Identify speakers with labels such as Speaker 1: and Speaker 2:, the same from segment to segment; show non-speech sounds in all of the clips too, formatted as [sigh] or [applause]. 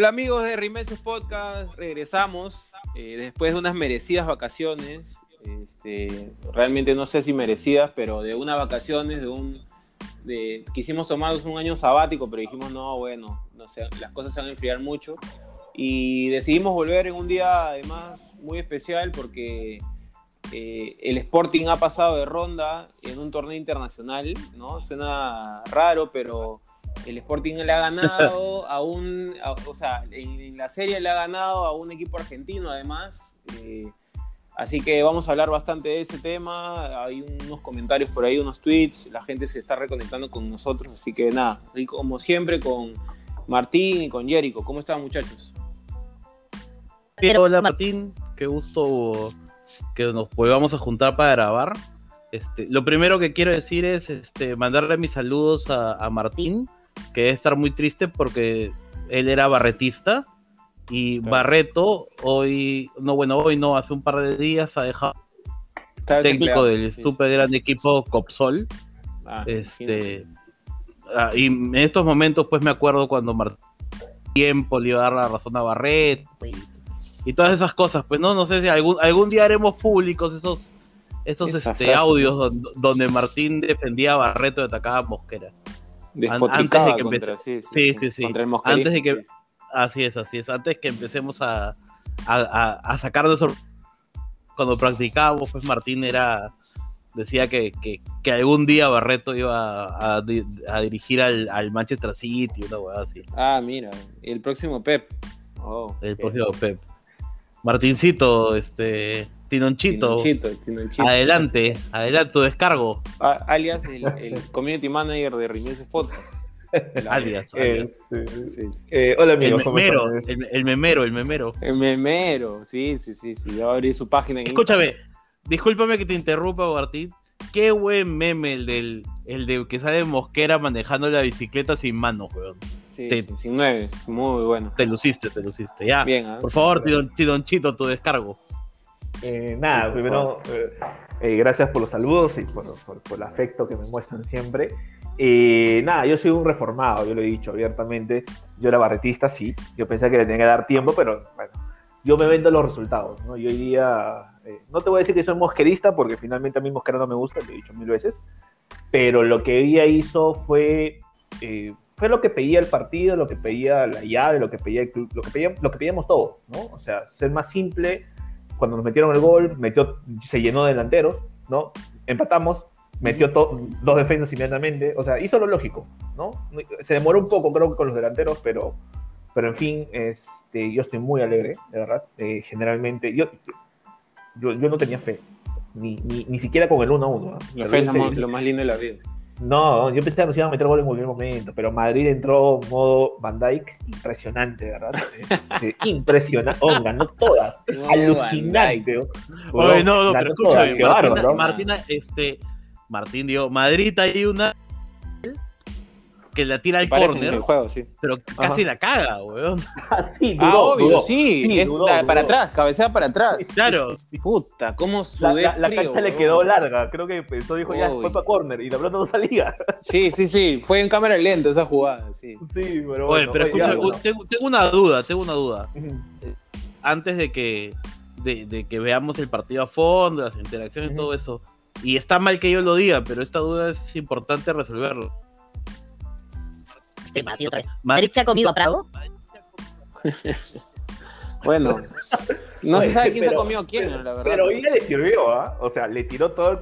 Speaker 1: Hola amigos de Rimeses Podcast, regresamos eh, después de unas merecidas vacaciones. Este, realmente no sé si merecidas, pero de unas vacaciones, de un. Quisimos tomarnos un año sabático, pero dijimos, no, bueno, no las cosas se van a enfriar mucho. Y decidimos volver en un día, además, muy especial porque eh, el Sporting ha pasado de ronda en un torneo internacional, ¿no? Suena raro, pero el Sporting le ha ganado a un, o sea, en, la serie le ha ganado a un equipo argentino además. Eh, así que vamos a hablar bastante de ese tema. Hay unos comentarios por ahí, unos tweets. La gente se está reconectando con nosotros. Así que nada, y como siempre con Martín y con Jerico. ¿Cómo están muchachos?
Speaker 2: Hola Martín, qué gusto que nos volvamos a juntar para grabar. Este, lo primero que quiero decir es este, mandarle mis saludos a Martín que debe estar muy triste porque él era barretista y Barreto hoy, no bueno, hoy no, hace un par de días ha dejado técnico del super gran equipo Copsol. Ah, este, ah, y en estos momentos pues me acuerdo cuando Martín tiempo le iba a dar la razón a Barreto y, todas esas cosas, pues no, no sé si algún, algún día haremos públicos esos esos este, audios donde, donde, Martín defendía a Barreto y atacaba a Mosquera
Speaker 1: antes de que contra, sí, sí, sí, sí,
Speaker 2: antes de que así es, así es, antes que empecemos a, a, a sacar de cuando practicábamos, pues Martín era decía que, que, que, algún día Barreto iba a, a dirigir al, al, Manchester City, una weá así.
Speaker 1: Ah, mira, el próximo Pep.
Speaker 2: Oh, el próximo Pep. Martincito, este Tinonchito. Adelante, adelante tu descargo.
Speaker 1: alias el, community manager de Rimeses Podcast. [laughs]
Speaker 2: alias.
Speaker 3: Este, eh, hola amigos.
Speaker 2: El memero, el, memero, el memero.
Speaker 1: El memero, sí, sí, sí, sí. Yo abrí su página.
Speaker 2: Escúchame, discúlpame que te interrumpa, Martín. Qué buen meme el del el de que sale Mosquera manejando la bicicleta sin manos, weón.
Speaker 1: Sí, sin nueve, muy bueno.
Speaker 2: Te luciste, te luciste. Ya. Bien, ¿eh? Por favor, Tidonchito, tu descargo.
Speaker 3: Eh, nada, primero, eh, eh, gracias por los saludos y por, el afecto que me muestran siempre. nada, yo soy un reformado, yo lo he dicho abiertamente. Yo era barretista, sí. Yo pensé que le tenía que dar tiempo, pero bueno, yo me vendo los resultados. ¿no? Yo hoy día, no te voy a decir que soy mosquerista, porque finalmente a mí mosquera no me gusta, lo he dicho mil veces. Pero lo que hoy día hizo fue fue lo que pedía el partido, lo que pedía la llave, lo que pedía el club, lo que, pedía, lo que pedíamos todos, ¿no? O sea, ser más simple, cuando nos metieron el gol, metió, se llenó de delanteros, ¿no? Empatamos, metió dos defensas inmediatamente, o sea, hizo lo lógico, ¿no? Se demoró un poco, creo, con los delanteros, pero, pero en fin, este, yo estoy muy alegre, de verdad. Eh, generalmente, yo, yo, no tenía fe, ni, ni, siquiera con el 1 1.
Speaker 1: La fe es lo más lindo de la vida.
Speaker 3: No, yo pensaba que nos iban a meter gol en cualquier momento, pero Madrid entró modo Van Dyke, impresionante, ¿verdad? Este, [laughs] impresionante. Oh, ganó todas. Alucinante.
Speaker 2: Oye, no, no, pero escúchame, Martina, este, Martín dijo, Madrid hay una que la tira al córner, pero casi la caga, weón. [laughs]
Speaker 1: Ah, sí, ah, obvio, sí, para atrás, cabecea para atrás.
Speaker 2: Claro.
Speaker 1: Puta, cómo
Speaker 3: la, la, cancha le quedó larga, creo que pensó, dijo, ya, fue para córner, y la pelota no salía. [laughs]
Speaker 1: Sí, sí, sí, fue en cámara lenta esa jugada, sí.
Speaker 3: Sí, pero bueno.
Speaker 2: pero escucha, tengo, una duda, tengo una duda. Antes de que, de, de, que veamos el partido a fondo, las interacciones, y todo eso, y está mal que yo lo diga, pero esta duda es importante resolverlo
Speaker 4: ¿Madrid se ha comido a Prado? [laughs]
Speaker 1: bueno, no se sabe quién se ha comido a quién, la verdad.
Speaker 3: Pero ella le sirvió, ¿ah? O sea, le tiró todo el,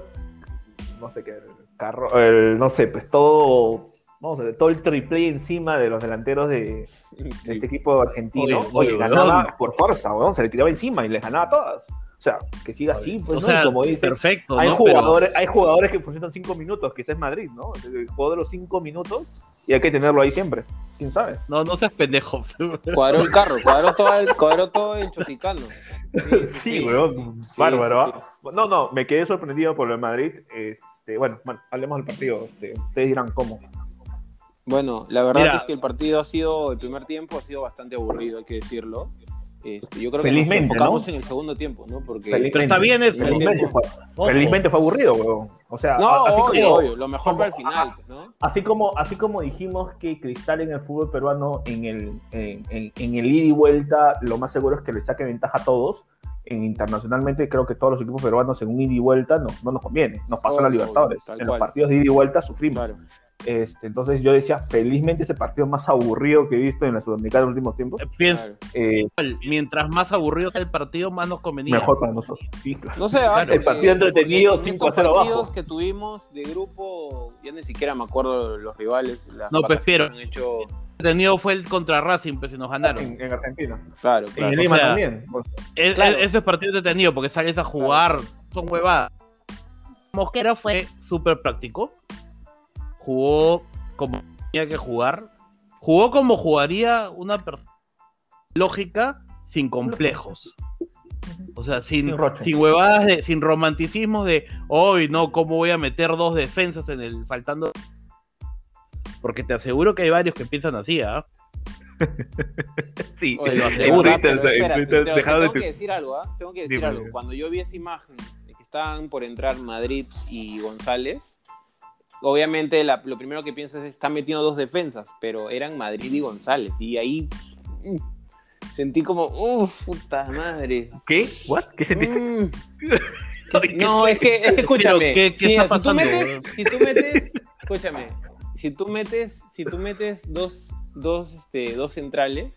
Speaker 3: no sé qué, el carro, el, no sé, pues todo, vamos a ver, todo el triple encima de los delanteros de, este equipo argentino. Oye, ganaba por fuerza, weón, se le tiraba encima y les ganaba todas. O sea, que siga así, pues, ¿no? como dice,
Speaker 2: perfecto,
Speaker 3: hay, jugadores, hay jugadores que funcionan cinco minutos, ese es Madrid, ¿no? El juego de los cinco minutos y hay que tenerlo ahí siempre. ¿Quién sabe?
Speaker 2: No, no seas pendejo. [laughs]
Speaker 1: Cuadró el carro, cuadró todo el, cuadró todo el choticano.
Speaker 3: Sí, weón, bárbaro. ¿ah? No, no, me quedé sorprendido por lo de Madrid. Este, bueno, bueno, hablemos del partido. Este, ustedes dirán cómo.
Speaker 1: Bueno, la verdad es que el partido ha sido, el primer tiempo ha sido bastante aburrido, hay que decirlo. Este, yo creo que
Speaker 3: Felizmente,
Speaker 1: nos enfocamos
Speaker 3: ¿no?
Speaker 1: en el segundo tiempo, ¿no? Porque
Speaker 3: Felizmente.
Speaker 2: está bien eso.
Speaker 3: Felizmente fue, felizmente fue aburrido, weón. O sea,
Speaker 1: no,
Speaker 3: así
Speaker 1: obvio,
Speaker 3: como,
Speaker 1: obvio, lo mejor
Speaker 3: como-
Speaker 1: para el final, ¿no?
Speaker 3: así como así como dijimos que Cristal en el fútbol peruano en el en, en- en el ida y vuelta lo más seguro es que le saque ventaja a todos. En internacionalmente creo que todos los equipos peruanos en un ida y vuelta no, no nos conviene. Nos pasó a la
Speaker 1: Obvio,
Speaker 3: Libertadores. en
Speaker 1: cual.
Speaker 3: los partidos de ida y vuelta sufrimos.
Speaker 1: Claro.
Speaker 3: Este, entonces yo decía, felizmente ese partido más aburrido que he visto en la Sudamericana en los últimos tiempos,
Speaker 2: Pienso,
Speaker 1: claro.
Speaker 3: eh,
Speaker 2: mientras más aburrido sea el partido, más nos convenía.
Speaker 3: mejor para nosotros. Sí, claro.
Speaker 1: No sé,
Speaker 2: Claro,
Speaker 3: el partido entretenido,
Speaker 1: porque en
Speaker 3: 5 a
Speaker 1: estos
Speaker 3: 0
Speaker 1: partidos
Speaker 3: abajo.
Speaker 1: que tuvimos de grupo, ya ni siquiera me acuerdo los rivales. las
Speaker 2: No, prefiero.
Speaker 1: han hecho.
Speaker 2: El tenido fue el contra Racing, pues si nos ganaron.
Speaker 3: En, en Argentina.
Speaker 1: Claro,
Speaker 3: En. Lima
Speaker 2: o sea,
Speaker 3: también. Pues,
Speaker 2: El-
Speaker 1: Claro.
Speaker 2: el- ese partido entretenido porque sales a jugar, son huevadas. Mosquera fue súper práctico. Jugó como tenía que jugar. Jugó como jugaría una persona lógica sin complejos. O sea, sin,
Speaker 3: Sin
Speaker 2: huevadas, de- sin romanticismos de hoy no, ¿cómo voy a meter dos defensas en el faltando? Porque te aseguro que hay varios que piensan así, ¿ah?
Speaker 3: sí,
Speaker 1: Oye,
Speaker 2: lo
Speaker 1: de
Speaker 2: aseguro.
Speaker 3: Twitter, en Twitter
Speaker 1: te- tengo que decir algo, ¿ah? Tengo que decir
Speaker 3: Dime,
Speaker 1: algo. Cuando yo vi esa imagen de que estaban por entrar Madrid y González, obviamente la- lo primero que piensas es están metiendo dos defensas, pero eran Madrid y González. Y ahí mm, sentí como, uff, puta madre.
Speaker 3: ¿Qué? ¿What? ¿Qué sentiste?
Speaker 1: Mm. [laughs] No, es que, es que escúchame.
Speaker 2: ¿qué-
Speaker 1: si, si tú metes, si tú metes, escúchame, si tú metes, si tú metes dos, dos, este, dos centrales,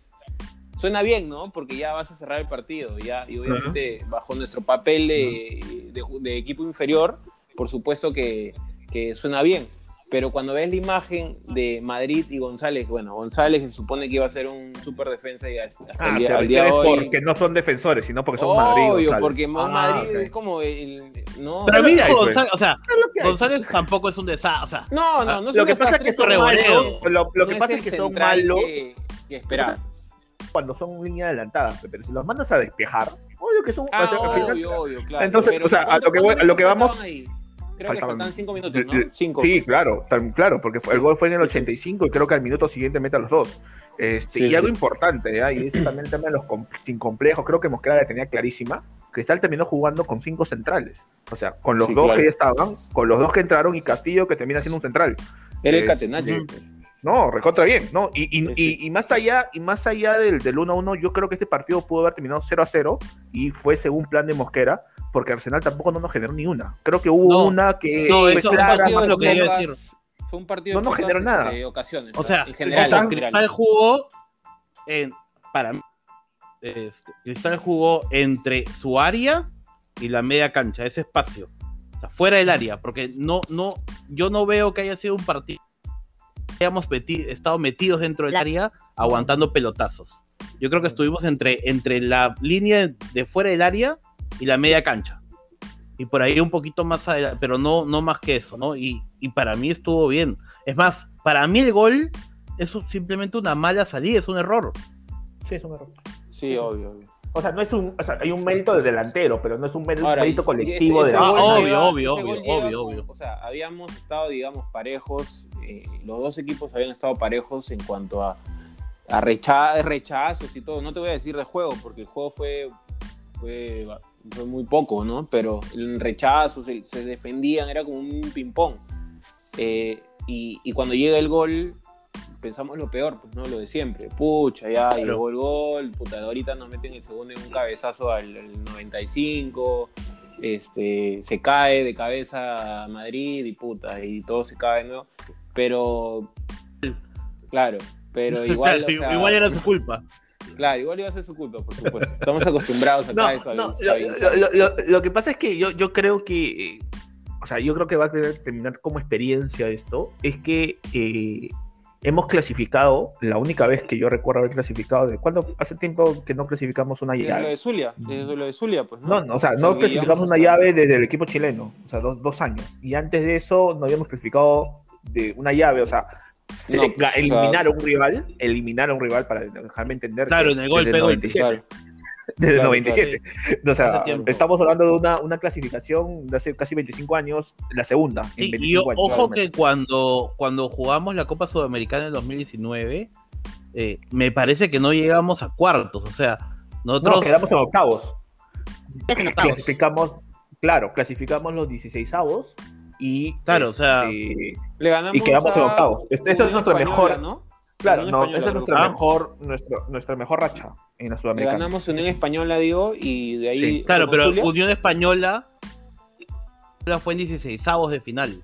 Speaker 1: suena bien, ¿no? Porque ya vas a cerrar el partido, ya, y obviamente bajo nuestro papel de, de- de equipo inferior, por supuesto que, que suena bien. Pero cuando ves la imagen de Madrid y González, bueno, González se supone que iba a ser un super defensa y hasta
Speaker 3: Ah,
Speaker 1: el día,
Speaker 3: te
Speaker 1: al día de hoy.
Speaker 3: porque no son defensores, sino porque son Madrid.
Speaker 1: Obvio, porque
Speaker 3: Ah,
Speaker 1: Madrid es como el. No,
Speaker 2: Pero a mí
Speaker 3: lo que hay, pues.
Speaker 2: González, o sea. González tampoco es un desastre. O sea,
Speaker 1: no, no, no es
Speaker 3: lo
Speaker 1: un
Speaker 3: que pasa es que son malos. Lo, lo que
Speaker 1: no
Speaker 3: pasa es que son malos
Speaker 1: Que, que
Speaker 3: cuando son línea adelantada, pero si los mandas a despejar, obvio que son.
Speaker 1: Ah,
Speaker 3: o sea, al final-
Speaker 1: obvio, obvio, claro.
Speaker 3: Entonces,
Speaker 1: Pero
Speaker 3: o sea, a
Speaker 1: ¿cuánto-
Speaker 3: lo que voy-
Speaker 1: cuántos
Speaker 3: a lo que
Speaker 1: minutos
Speaker 3: vamos-
Speaker 1: ahí? Creo
Speaker 3: Faltaban-
Speaker 1: que faltaban cinco minutos, ¿no?
Speaker 3: Eh, eh,
Speaker 1: Cinco.
Speaker 3: Sí, claro, tan- claro, porque fue- el gol fue en el 85 y creo que al minuto siguiente mete a los dos. Este,
Speaker 1: Sí,
Speaker 3: y algo
Speaker 1: sí.
Speaker 3: importante, ¿ya? y es también el tema de los com- sin complejos, creo que Mosquera la tenía clarísima. Cristal terminó jugando con cinco centrales. O sea, con los
Speaker 1: Sí,
Speaker 3: dos
Speaker 1: claro.
Speaker 3: que ya estaban, con los dos que entraron y Castillo que termina siendo un central.
Speaker 1: Era el
Speaker 3: Es-
Speaker 1: catenacho.
Speaker 3: No, recontra bien, ¿no? Y, y,
Speaker 1: Sí, sí.
Speaker 3: y- y más allá, y más allá del, del 1 a 1, yo creo que este partido pudo haber terminado 0 a 0 y fue según plan de Mosquera, porque Arsenal tampoco no nos generó ni una. Creo que hubo
Speaker 2: No,
Speaker 3: una que
Speaker 2: no,
Speaker 3: fue
Speaker 2: eso-
Speaker 1: un
Speaker 3: clara,
Speaker 1: partido
Speaker 3: más
Speaker 1: de
Speaker 2: lo que iba a
Speaker 1: pocas-
Speaker 2: decir.
Speaker 1: Fue un partido
Speaker 3: No
Speaker 1: de
Speaker 3: nos generó nada.
Speaker 1: este, ocasiones.
Speaker 2: O sea,
Speaker 1: en general.
Speaker 3: Cristal-
Speaker 1: en.
Speaker 2: Cristal jugó en, para mí, este, Cristal jugó entre su área y la media cancha, ese espacio, o sea, fuera del área, porque no, no, yo no veo que haya sido un partido hayamos meti- estado metidos dentro del
Speaker 4: La-
Speaker 2: área aguantando pelotazos. Yo creo que estuvimos entre, entre la línea de fuera del área y la media cancha. Y por ahí un poquito más adelante, pero no, no más que eso, ¿no? Y, y para mí estuvo bien. Es más, para mí el gol es simplemente una mala salida, es un error.
Speaker 3: Sí, es un error.
Speaker 1: Sí, obvio, obvio.
Speaker 3: O sea, no es un, o sea, hay un mérito de delantero, pero no es un mérito,
Speaker 1: Ahora,
Speaker 3: mérito
Speaker 1: y-
Speaker 3: colectivo
Speaker 1: ese-
Speaker 3: de
Speaker 2: Ah,
Speaker 1: gol
Speaker 2: obvio, obvio, obvio, obvio, obvio.
Speaker 1: O sea, habíamos estado, digamos, parejos. Eh, los dos equipos habían estado parejos en cuanto a, a recha- rechazos y todo. No te voy a decir de juego, porque el juego fue, fue, fue muy poco, ¿no? Pero en rechazos se, se defendían, era como un ping-pong. Eh, y, y cuando llega el gol, pensamos lo peor, pues no lo de siempre. Pucha, ya
Speaker 2: Claro.
Speaker 1: llegó el gol, puta, ahorita nos meten el segundo en un cabezazo al, al 95, este, se cae de cabeza a Madrid y puta, y todo se cae, ¿no? Pero, claro, pero [laughs] igual, o sea,
Speaker 2: igual era su culpa.
Speaker 1: claro, igual iba a ser su culpa, por supuesto. Estamos acostumbrados acá
Speaker 3: No,
Speaker 1: a eso.
Speaker 3: no, lo, lo- lo- lo- lo que pasa es que yo, yo creo que, eh, o sea, yo creo que va a tener- terminar como experiencia esto, es que eh, hemos clasificado, la única vez que yo recuerdo haber clasificado, de cuando hace tiempo que no clasificamos una
Speaker 1: Desde lo
Speaker 3: llave.
Speaker 1: de Zulia, desde lo de Zulia, pues, ¿no?
Speaker 3: No, no, o sea, no clasificamos una llave desde el equipo chileno, o sea, dos, dos años. Y antes de eso no habíamos clasificado de una llave, o sea, se
Speaker 1: No,
Speaker 3: le-
Speaker 1: pues, o sea-
Speaker 3: eliminar a un rival, eliminar a un rival para dejarme entender.
Speaker 2: Claro,
Speaker 3: que
Speaker 2: en el golpe,
Speaker 3: desde el
Speaker 2: golpe,
Speaker 3: 97,
Speaker 1: Claro. [laughs]
Speaker 3: desde el
Speaker 1: claro,
Speaker 3: 97. O sea, estamos hablando de una, una clasificación de hace casi 25 años, la segunda. en
Speaker 2: Sí, y
Speaker 3: 25 años,
Speaker 2: ojo que cuando, cuando jugamos la Copa Sudamericana en 2019, eh, me parece que no llegamos a cuartos. O sea, Nosotros,
Speaker 3: No, quedamos en octavos.
Speaker 4: En octavos.
Speaker 3: Clasificamos, claro, clasificamos los 16 avos y.
Speaker 2: Claro, o sea,
Speaker 3: este,
Speaker 1: Le ganamos
Speaker 3: Y quedamos en
Speaker 1: a
Speaker 3: octavos. Este- esta es nuestra
Speaker 1: Española,
Speaker 3: mejor-
Speaker 1: ¿no?
Speaker 3: claro,
Speaker 1: Unión
Speaker 3: no,
Speaker 1: Española,
Speaker 3: esta es nuestra mejor, nuestro- nuestra mejor racha en la
Speaker 1: Le
Speaker 3: Sudamericana.
Speaker 1: ganamos Unión Española, digo, y de ahí.
Speaker 3: Sí.
Speaker 2: claro,
Speaker 1: ¿con
Speaker 2: pero
Speaker 1: Zulia?
Speaker 2: Unión Española fue en 16 avos de final.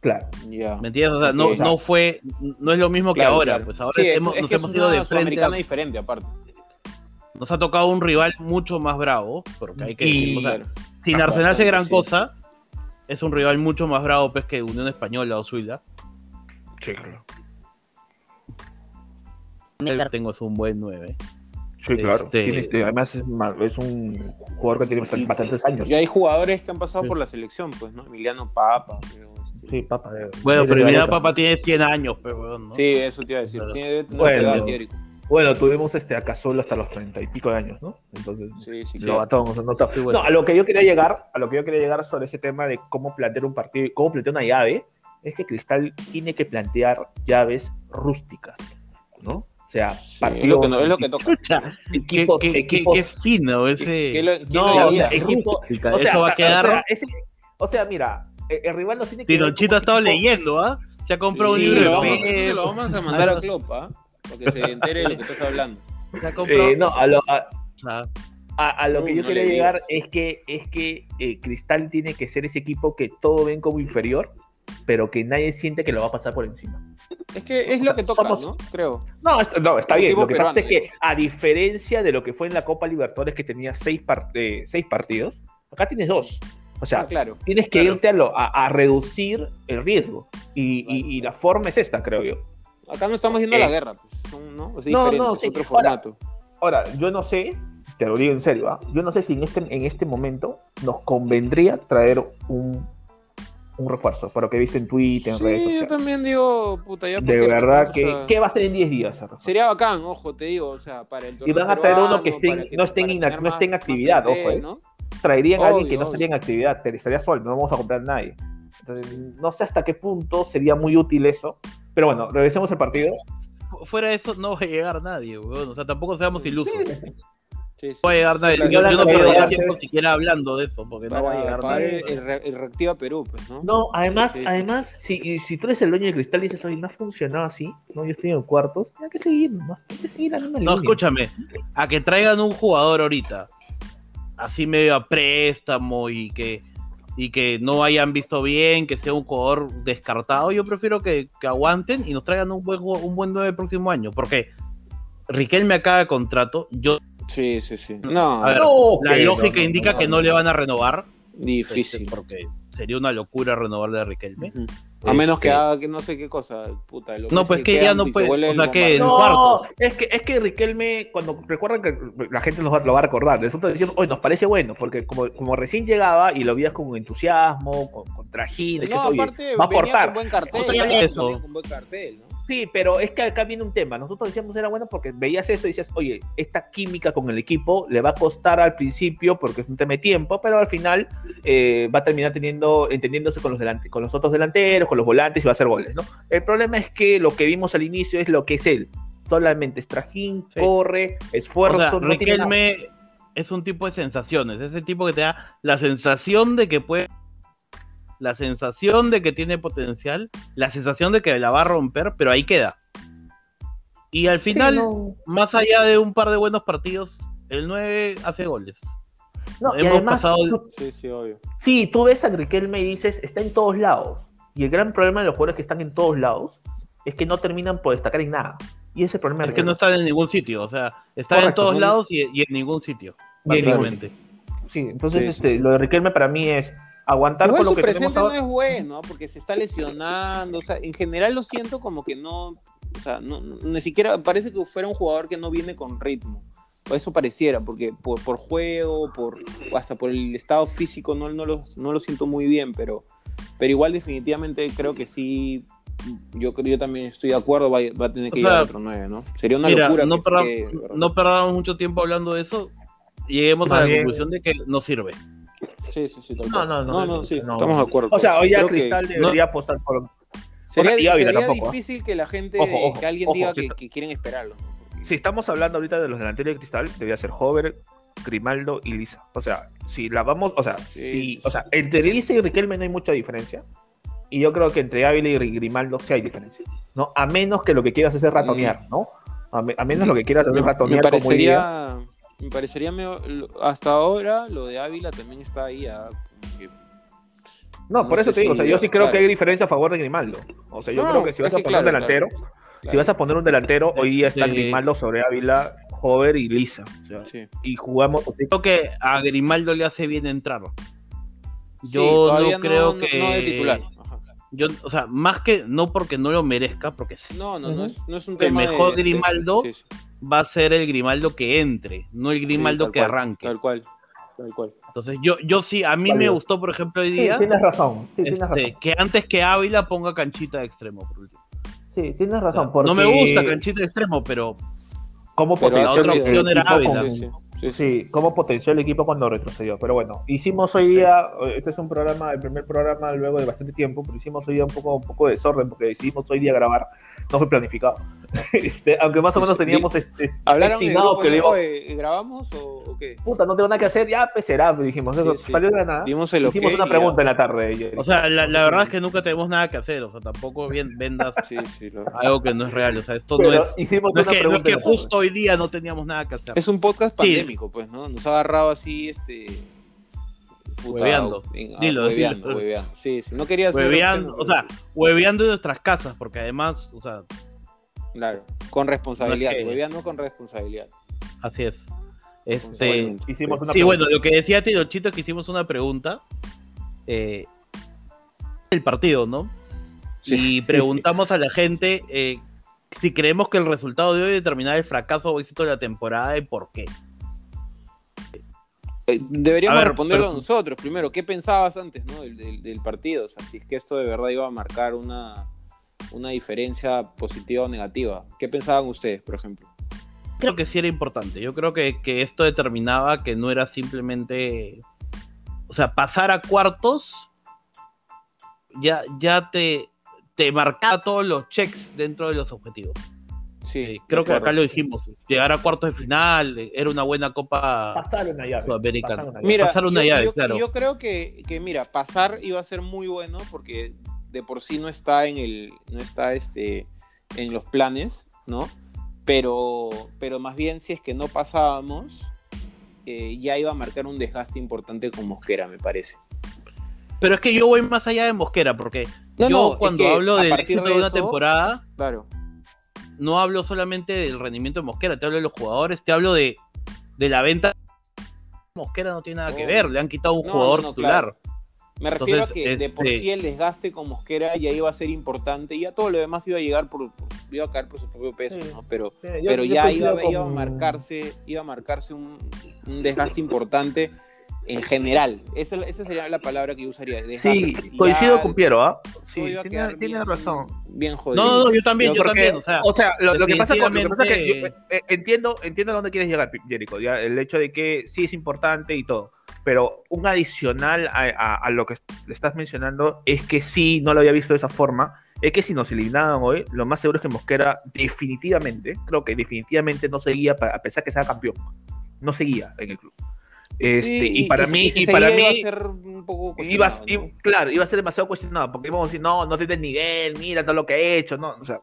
Speaker 3: Claro.
Speaker 1: Ya.
Speaker 2: ¿Me entiendes? O sea, no, no fue, no es lo mismo que
Speaker 1: Claro,
Speaker 2: ahora.
Speaker 1: claro.
Speaker 2: Pues ahora
Speaker 1: Sí, es-
Speaker 2: hemos-
Speaker 1: es
Speaker 2: nos hemos ido de frente. A-
Speaker 1: diferente, aparte.
Speaker 2: nos ha tocado un rival mucho más bravo, porque hay que
Speaker 3: Y-
Speaker 2: decirlo, o sea,
Speaker 1: Claro.
Speaker 2: sin Arsenal hace gran
Speaker 1: sí.
Speaker 2: cosa, es un rival mucho más bravo pues, que Unión Española o Zuila.
Speaker 3: Sí, claro.
Speaker 2: Tengo es un buen 9.
Speaker 3: Sí, claro.
Speaker 2: Este-
Speaker 3: Tiene este- además es, un jugador que tiene bastante- bastantes años.
Speaker 1: Y hay jugadores que han pasado
Speaker 2: Sí.
Speaker 1: por la selección, pues, ¿no? Emiliano Papa. creo, este.
Speaker 3: Sí, papá. de-
Speaker 2: Bueno, pero Emiliano. Papa tiene 100 años, pero ¿no?
Speaker 1: Sí, eso te iba a decir.
Speaker 2: Claro.
Speaker 1: Tiene tener
Speaker 3: Bueno.
Speaker 1: edad.
Speaker 3: Bueno, tuvimos este a Cazorla hasta los treinta y pico de años, ¿no? Entonces,
Speaker 1: Sí, sí,
Speaker 3: lo
Speaker 1: claro.
Speaker 3: matamos, ¿no? No,
Speaker 2: Sí, bueno.
Speaker 3: a lo que yo quería llegar, a lo que yo quería llegar sobre ese tema de cómo plantear un partido, cómo plantear una llave, es que Cristal tiene que plantear llaves rústicas, ¿no? O sea,
Speaker 1: Sí, es, lo que, no- es lo que toca.
Speaker 3: Equipos,
Speaker 2: qué- qué-
Speaker 3: equipos,
Speaker 2: qué fino ese.
Speaker 1: ¿Qué lo- quién
Speaker 3: no, o sea, equipo-
Speaker 2: Rústica,
Speaker 3: o sea,
Speaker 2: Eso va a quedar.
Speaker 3: o sea, ese- o sea, mira, el, el rival nos tiene que como
Speaker 2: ha estado leyendo, ¿ah? Se ha comprado
Speaker 1: Sí,
Speaker 2: un libro
Speaker 1: vamos, lo vamos a mandar a Klopp, ¿ah? Para que se entere de lo que estás hablando. [laughs]
Speaker 3: Eh, no, a lo, a-
Speaker 2: o sea,
Speaker 3: a- a lo que
Speaker 1: Uh,
Speaker 3: yo
Speaker 1: no
Speaker 3: quería
Speaker 1: le
Speaker 3: llegar es que, es que eh, Cristal tiene que ser ese equipo que todo ven como inferior, pero que nadie siente que lo va a pasar por encima.
Speaker 1: Es que es
Speaker 3: O
Speaker 1: lo
Speaker 3: sea,
Speaker 1: que toca,
Speaker 3: somos-
Speaker 1: ¿no? Creo.
Speaker 3: No, no, está bien. Lo que pasa es que, a diferencia de lo que fue en la Copa Libertadores, que tenía seis, par- eh, seis partidos, acá tienes dos. O sea,
Speaker 1: Ah, claro.
Speaker 3: tienes que
Speaker 1: claro.
Speaker 3: irte a, lo- a, a reducir el riesgo. Y, y- y la forma es esta, creo yo.
Speaker 1: Acá no estamos yendo a la
Speaker 3: Eh,
Speaker 1: guerra, pues. son- ¿no? Es
Speaker 3: no, no,
Speaker 1: es
Speaker 3: sí.
Speaker 1: otro
Speaker 3: Ahora,
Speaker 1: formato.
Speaker 3: Ahora, yo no sé, te lo digo en serio, ¿ah? yo no sé si en este, en este momento nos convendría traer un, un refuerzo, para lo que he visto en Twitter, en redes
Speaker 1: Sí, yo
Speaker 3: sociales.
Speaker 1: también digo, puta, ya. ¿por
Speaker 3: De verdad
Speaker 1: O
Speaker 3: que,
Speaker 1: sea,
Speaker 3: ¿qué va a ser en 10 días?
Speaker 1: Sería bacán, ojo, te digo, o sea, para el
Speaker 3: Y van a traer uno que no esté en no esté en actividad,
Speaker 1: más
Speaker 3: ojo, eh.
Speaker 1: ¿no?
Speaker 3: Traerían a alguien
Speaker 1: Obvio,
Speaker 3: que no estaría en actividad, te estaría solo, no vamos a comprar a nadie. Entonces, no sé hasta qué punto sería muy útil eso. Pero bueno, regresemos al partido.
Speaker 2: fu- fuera de eso, no va a llegar nadie, weón. O sea, tampoco seamos ilusos.
Speaker 1: Sí, sí.
Speaker 2: No va a llegar nadie. Yo, yo no perdería tiempo siquiera hablando de eso, porque no va a llegar
Speaker 1: para
Speaker 2: nadie.
Speaker 1: el, re- el reactiva Perú, pues, ¿no?
Speaker 3: No, además,
Speaker 1: Sí, sí.
Speaker 3: además, si, si tú eres el dueño de cristal y dices, oye, no ha funcionado así, no, yo estoy en cuartos, hay que seguir, ¿no? Hay que seguir la misma
Speaker 2: No,
Speaker 3: línea.
Speaker 2: escúchame, a que traigan un jugador ahorita, así medio a préstamo y que, y que no hayan visto bien, que sea un jugador descartado, yo prefiero que, que aguanten y nos traigan un buen, un buen 9 el próximo año, porque Riquelme acaba de contrato, yo,
Speaker 1: Sí, sí, sí. No,
Speaker 2: a ver,
Speaker 3: No,
Speaker 2: la lógica
Speaker 3: no,
Speaker 2: indica
Speaker 3: no,
Speaker 2: que no,
Speaker 3: no.
Speaker 2: le van a renovar,
Speaker 1: difícil.
Speaker 2: este, porque sería una locura renovarle a Riquelme.
Speaker 1: Ujú. A menos que haga que no sé qué cosa, puta. lo
Speaker 2: No,
Speaker 1: que
Speaker 2: pues
Speaker 1: se
Speaker 2: que ya no
Speaker 1: se
Speaker 2: puede, o sea que-.
Speaker 3: No,
Speaker 2: cuartos.
Speaker 3: es que, es que Riquelme, cuando recuerdan que la gente nos va, lo va a recordar, nosotros decimos, oye, nos parece bueno, porque como, como recién llegaba y lo veías con entusiasmo, con, con trajín, decías,
Speaker 1: No,
Speaker 3: oye,
Speaker 1: aparte,
Speaker 3: va a aportar.
Speaker 1: con buen cartel. Con buen cartel, ¿no?
Speaker 3: Sí, pero es que acá viene un tema. Nosotros decíamos era bueno porque veías eso y decías, oye, esta química con el equipo le va a costar al principio porque es un tema de tiempo, pero al final eh, va a terminar teniendo, entendiéndose con los, delante, con los otros delanteros, con los volantes y va a hacer goles, ¿no? El problema es que lo que vimos al inicio es lo que es él. Solamente es trajín,
Speaker 2: Sí.
Speaker 3: corre, esfuerzo.
Speaker 2: O sea,
Speaker 3: no tiene
Speaker 2: es un tipo de sensaciones, es el tipo que te da la sensación de que puede, la sensación de que tiene potencial, la sensación de que la va a romper, pero ahí queda. Y al
Speaker 3: Sí,
Speaker 2: final,
Speaker 3: no.
Speaker 2: más allá de un par de buenos partidos, el 9 hace goles.
Speaker 3: No, y
Speaker 2: hemos
Speaker 3: además,
Speaker 2: pasado
Speaker 3: tú-
Speaker 1: Sí, sí, obvio.
Speaker 3: Sí, tú ves a Riquelme y dices, está en todos lados. Y el gran problema de los jugadores que están en todos lados es que no terminan por destacar en nada. Y ese es el problema
Speaker 2: Es que no
Speaker 3: Riquelme.
Speaker 2: está en ningún sitio, o sea, está en todos
Speaker 3: no-
Speaker 2: lados y, y en ningún sitio,
Speaker 3: Y
Speaker 2: básicamente.
Speaker 3: Sí, entonces
Speaker 1: Sí,
Speaker 3: este,
Speaker 1: sí.
Speaker 3: lo de Riquelme para mí es aguantar
Speaker 1: Igual
Speaker 3: con lo
Speaker 1: su
Speaker 3: que tenemos
Speaker 1: no es bueno, porque se está lesionando. O sea, en general lo siento como que no. O sea, no, no- ni siquiera. Parece que fuera un jugador que no viene con ritmo. O eso pareciera, porque por, por juego, por o hasta por el estado físico, no, no, lo, no lo siento muy bien, pero, pero igual, definitivamente creo que sí. Yo, creo- yo también estoy de acuerdo, va, a- va a tener que
Speaker 2: O
Speaker 1: ir a
Speaker 2: sea,
Speaker 1: otro 9, ¿no? Sería una
Speaker 2: Mira,
Speaker 1: locura.
Speaker 2: no,
Speaker 1: que
Speaker 2: perda-
Speaker 1: ¿verdad?
Speaker 2: no perdamos mucho tiempo hablando de eso y lleguemos a
Speaker 3: Más
Speaker 2: la conclusión de que no sirve.
Speaker 1: Sí, sí, sí.
Speaker 3: No, no, no,
Speaker 1: no, sí,
Speaker 3: no.
Speaker 1: estamos de acuerdo.
Speaker 3: O sea, hoy ya
Speaker 1: Creo que-
Speaker 3: Cristal debería apostar por.
Speaker 1: Sería,
Speaker 3: y Ávila
Speaker 1: sería
Speaker 3: tampoco, ¿ah?
Speaker 1: difícil que la gente,
Speaker 3: Ojo, ojo,
Speaker 1: que alguien
Speaker 3: ojo,
Speaker 1: diga que, quieren esperarlo.
Speaker 3: si estamos hablando ahorita de los delanteros de cristal, debía ser Hover, Grimaldo y Lisa. O sea, si la vamos, o sea,
Speaker 1: Sí,
Speaker 3: si,
Speaker 1: sí,
Speaker 3: o sea, entre Lisa y Riquelme no hay mucha diferencia. Y yo creo que entre Ávila y Grimaldo sí hay diferencia. ¿no? A menos que lo que quieras hacer es ratonear, ¿no? A, me- a menos lo que quieras hacer es
Speaker 1: Me
Speaker 3: ratonear como idea.
Speaker 1: parecería, me parecería medio- hasta ahora lo de Ávila también está ahí. ah, como que-
Speaker 3: No, por eso te digo, o sea, yo sí creo
Speaker 1: claro.
Speaker 3: que hay diferencia a favor de Grimaldo. O sea, yo
Speaker 1: No,
Speaker 3: creo que si vas a poner un delantero,
Speaker 1: claro,
Speaker 3: si vas a poner un delantero, hoy día está Grimaldo sobre Ávila, Hover y Lisa. O sea,
Speaker 1: Sí.
Speaker 3: y jugamos así.
Speaker 2: Creo que a Grimaldo le hace bien entrar. Yo no creo
Speaker 1: no,
Speaker 2: que.
Speaker 1: No de titular.
Speaker 2: Yo, o sea, más que no porque no lo merezca, porque
Speaker 1: No, no, no,
Speaker 3: Ujú.
Speaker 1: es, no es un
Speaker 2: El
Speaker 1: tema
Speaker 2: mejor
Speaker 1: de-
Speaker 2: Grimaldo
Speaker 1: sí, sí.
Speaker 2: va a ser el Grimaldo que entre, no el Grimaldo que
Speaker 1: cual,
Speaker 2: arranque.
Speaker 1: Tal cual. Tal cual.
Speaker 2: Entonces, yo, yo sí, a mí me gustó, por ejemplo, hoy
Speaker 3: Sí,
Speaker 2: día
Speaker 3: tienes razón. Sí, tienes
Speaker 2: este,
Speaker 3: razón.
Speaker 2: que antes que Ávila ponga canchita de extremo. Por último.
Speaker 3: Sí, tienes razón.
Speaker 2: No
Speaker 3: porque
Speaker 2: me gusta canchita de extremo, pero
Speaker 3: Cómo
Speaker 1: Pero
Speaker 3: potenció
Speaker 2: la otra opción era Ávila.
Speaker 3: con-
Speaker 1: Sí, sí,
Speaker 3: cómo potenció el equipo cuando retrocedió. Pero bueno, hicimos hoy día, este es un programa, el primer programa luego de bastante tiempo, pero hicimos hoy día un poco, un poco de desorden porque decidimos hoy día grabar, no fue planificado. [laughs] Este, aunque más o menos teníamos este,
Speaker 1: ¿Hablaron
Speaker 3: estimado
Speaker 1: grupo
Speaker 3: que digo,
Speaker 1: "Oye, ¿grabamos o, o qué?
Speaker 3: puta, no tengo nada que hacer, ya pues será, pues, dijimos, eso
Speaker 1: Sí, sí.
Speaker 3: salió de la nada.
Speaker 1: Dimos el
Speaker 3: Hicimos una pregunta en la tarde.
Speaker 2: O sea, la, la verdad es que nunca tenemos nada que hacer. O sea, tampoco bien, vendas
Speaker 1: ya. Sí, sí, lo-
Speaker 2: algo que no es real. O sea, esto
Speaker 3: Pero
Speaker 2: no es.
Speaker 3: hicimos
Speaker 2: No es que, no es justo hoy día no teníamos nada que hacer.
Speaker 1: Es un podcast
Speaker 2: Sí.
Speaker 1: pandémico, pues, ¿no? Nos ha agarrado así, este. puta,
Speaker 2: Hueveando.
Speaker 1: ah,
Speaker 2: Dilo,
Speaker 1: hueveando,
Speaker 2: dilo.
Speaker 1: hueveando. Sí, sí. No quería hacer.
Speaker 2: Hueveando,
Speaker 1: opción,
Speaker 2: o sea, hueveando en nuestras casas, porque además, o sea,
Speaker 1: Claro, con responsabilidad.
Speaker 2: No
Speaker 1: con responsabilidad.
Speaker 2: así es. Este.
Speaker 3: Hicimos una
Speaker 2: sí, bueno, lo que decía Tirochito es que hicimos una pregunta. eh, el partido, ¿no?
Speaker 1: Sí,
Speaker 2: y [laughs]
Speaker 1: sí,
Speaker 2: preguntamos a la gente eh, si creemos que el resultado de hoy determinará el fracaso o éxito de la temporada y por qué.
Speaker 1: Eh, Deberíamos
Speaker 2: ver,
Speaker 1: responderlo
Speaker 2: pero-
Speaker 1: nosotros primero. ¿Qué pensabas antes ¿no? del, del- del partido? O sea, si es que esto de verdad iba a marcar una, una diferencia positiva o negativa. ¿Qué pensaban ustedes, por ejemplo?
Speaker 2: Creo que sí era importante. Yo creo que, que esto determinaba que no era simplemente. O sea, pasar a cuartos ya, ya te, te marcaba todos los checks dentro de los objetivos.
Speaker 1: Sí,
Speaker 2: Eh, creo que acá lo dijimos. Llegar a cuartos de final era una buena copa.
Speaker 3: Pasaron una llave.
Speaker 2: Sudamericana.
Speaker 3: pasaron una llave.
Speaker 1: Mira,
Speaker 2: pasar una
Speaker 1: yo,
Speaker 2: llave,
Speaker 1: yo-
Speaker 2: claro.
Speaker 1: yo creo que, que, mira, pasar iba a ser muy bueno porque de por sí no está en el, no está este, en los planes, ¿no? Pero, pero más bien si es que no pasábamos, eh, ya iba a marcar un desgaste importante con Mosquera, me parece.
Speaker 2: Pero es que yo voy más allá de Mosquera, porque
Speaker 1: No,
Speaker 2: yo
Speaker 1: no, es
Speaker 2: cuando
Speaker 1: que
Speaker 2: hablo del éxito
Speaker 1: de
Speaker 2: de una
Speaker 1: eso-
Speaker 2: temporada,
Speaker 1: Claro.
Speaker 2: no hablo solamente del rendimiento de Mosquera, te hablo de los jugadores, te hablo de, de la venta. Mosquera no tiene nada que
Speaker 1: Obvio.
Speaker 2: ver, le han quitado un
Speaker 1: No,
Speaker 2: jugador titular.
Speaker 1: claro. Me refiero
Speaker 2: Entonces,
Speaker 1: a que de por
Speaker 2: este-
Speaker 1: sí el desgaste con Mosquera ya iba a ser importante y ya todo lo demás iba a llegar por, por- iba a caer por su propio peso,
Speaker 3: Sí.
Speaker 1: ¿no? Pero,
Speaker 3: yo-
Speaker 1: pero
Speaker 3: yo
Speaker 1: ya iba, iba a marcarse, iba a marcarse un, un desgaste importante en general. Esa, esa sería la palabra que yo usaría. desgaste.
Speaker 3: Sí,
Speaker 1: Ya
Speaker 3: coincido con Piero, ¿ah? Sí, tiene,
Speaker 1: quedar
Speaker 3: tiene
Speaker 1: bien-
Speaker 3: razón.
Speaker 1: Bien jodido.
Speaker 2: No, no, yo también, yo también. O sea,
Speaker 3: lo, lo que pasa con, lo que pasa es que yo, eh, entiendo, entiendo a dónde quieres llegar, Jericho. Ya, el hecho de que sí es importante y todo, pero un adicional a, a- a lo que le estás mencionando es que sí, no lo había visto de esa forma. Es que si nos eliminaban hoy, lo más seguro es que Mosquera definitivamente, creo que definitivamente no seguía, a pesar que sea campeón, no seguía en el club. Este,
Speaker 1: Sí,
Speaker 3: y, para mí,
Speaker 1: si
Speaker 3: y para mí,
Speaker 1: iba a ser un poco
Speaker 3: iba,
Speaker 1: cuestionado,
Speaker 3: i-
Speaker 1: ¿no?
Speaker 3: claro, iba a ser demasiado cuestionado, porque íbamos a decir, no, no tiene nivel, mira todo lo que ha hecho, no, o sea,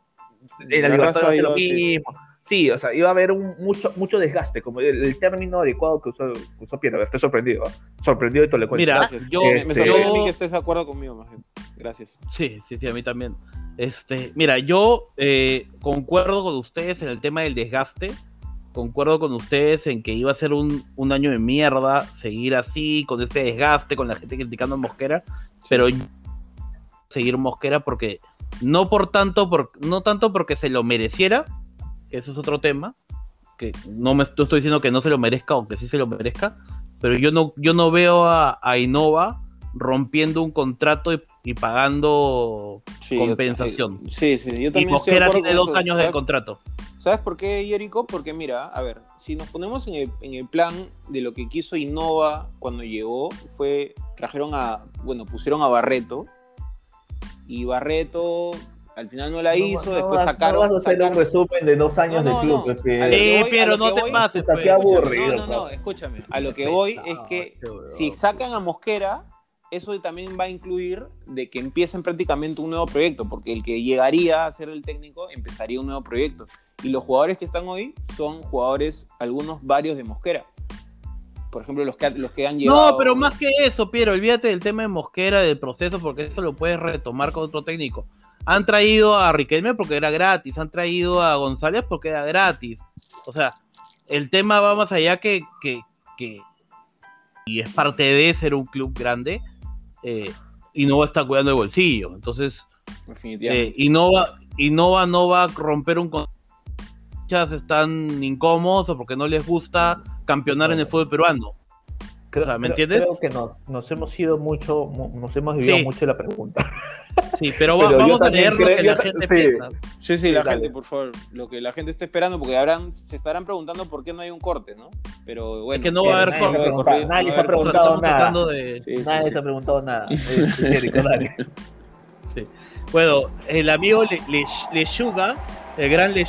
Speaker 3: en la
Speaker 1: La
Speaker 3: va a ser
Speaker 1: iba
Speaker 3: lo mismo. Sí, o sea, iba a haber un, mucho, mucho desgaste, como el, el término adecuado que usó, que usó Piero. Estoy sorprendido, ¿ah? sorprendido de todo le
Speaker 2: Mira,
Speaker 1: Gracias.
Speaker 2: yo-
Speaker 1: me, me
Speaker 3: este-
Speaker 1: sorprende
Speaker 2: yo-
Speaker 1: que estés de acuerdo conmigo, más bien. Gracias.
Speaker 2: Sí, sí, sí, a mí también. Este, mira, yo eh, concuerdo con ustedes en el tema del desgaste. Concuerdo con ustedes en que iba a ser un, un año de mierda seguir así, con este desgaste, con la gente criticando a Mosquera. Pero seguir Mosquera porque no por tanto, por, no tanto porque se lo mereciera, eso es otro tema, que no me no estoy diciendo que no se lo merezca o que sí se lo merezca, pero yo no, yo no veo a, a Innova rompiendo un contrato y, y pagando
Speaker 1: Sí,
Speaker 2: compensación.
Speaker 1: yo- sí, sí, yo
Speaker 2: y
Speaker 1: también estoy de
Speaker 2: dos
Speaker 1: eso,
Speaker 2: años de
Speaker 1: ¿sabes?
Speaker 2: contrato.
Speaker 1: ¿Sabes por qué, Jericho? Porque mira, a ver, si nos ponemos en el, en el plan de lo que quiso Innova cuando llegó, fue, trajeron a, bueno, pusieron a Barreto, y Barreto Al final no la
Speaker 3: No,
Speaker 1: hizo,
Speaker 3: no
Speaker 1: después sacaron.
Speaker 3: No vas a hacer un
Speaker 1: sacaron-
Speaker 3: resumen de dos años
Speaker 1: No, no,
Speaker 3: de club,
Speaker 1: no.
Speaker 3: Pepe.
Speaker 1: A lo que
Speaker 2: Sí,
Speaker 1: voy- a
Speaker 2: pero no te
Speaker 1: voy-
Speaker 2: pases,
Speaker 3: Puta,
Speaker 2: pues.
Speaker 3: aburrido.
Speaker 1: No, no, no,
Speaker 3: pues.
Speaker 1: escúchame. A lo que voy es que si sacan a Mosquera, eso también va a incluir de que empiecen prácticamente un nuevo proyecto, porque el que llegaría a ser el técnico empezaría un nuevo proyecto. Y los jugadores que están hoy son jugadores, algunos varios de Mosquera. Por ejemplo, los que, los que han llegado.
Speaker 2: No, pero más que eso, Piero, olvídate del tema de Mosquera, del proceso, porque eso lo puedes retomar con otro técnico. Han traído a Riquelme porque era gratis, han traído a González porque era gratis. O sea, el tema va más allá que, que, que- y es parte de ser un club grande, eh, Innova está cuidando el bolsillo. Entonces, eh, Innova, Innova no va a romper un muchas están incómodos o porque no les gusta campeonar en el fútbol peruano.
Speaker 3: Creo,
Speaker 2: ¿me
Speaker 3: creo-
Speaker 2: entiendes?
Speaker 3: Creo que nos, nos hemos ido mucho, mu- nos hemos
Speaker 2: Sí.
Speaker 3: mucho la pregunta.
Speaker 2: Sí, pero, vamos a leer lo que la gente
Speaker 3: sí.
Speaker 2: piensa.
Speaker 1: Sí, sí, la
Speaker 3: dale.
Speaker 1: gente, por favor, lo que la gente está esperando, porque habrán, se estarán preguntando por qué no hay un corte, ¿no? Pero bueno.
Speaker 2: que no va a haber
Speaker 3: Nadie se ha
Speaker 2: corte,
Speaker 3: nadie
Speaker 1: a
Speaker 3: se ha preguntado
Speaker 2: Estamos
Speaker 3: nada.
Speaker 2: tratando de...
Speaker 1: Sí,
Speaker 3: Nadie
Speaker 1: sí.
Speaker 3: se ha preguntado nada. [laughs]
Speaker 2: Bueno, el amigo Le, Le- Lechuga, el gran Le...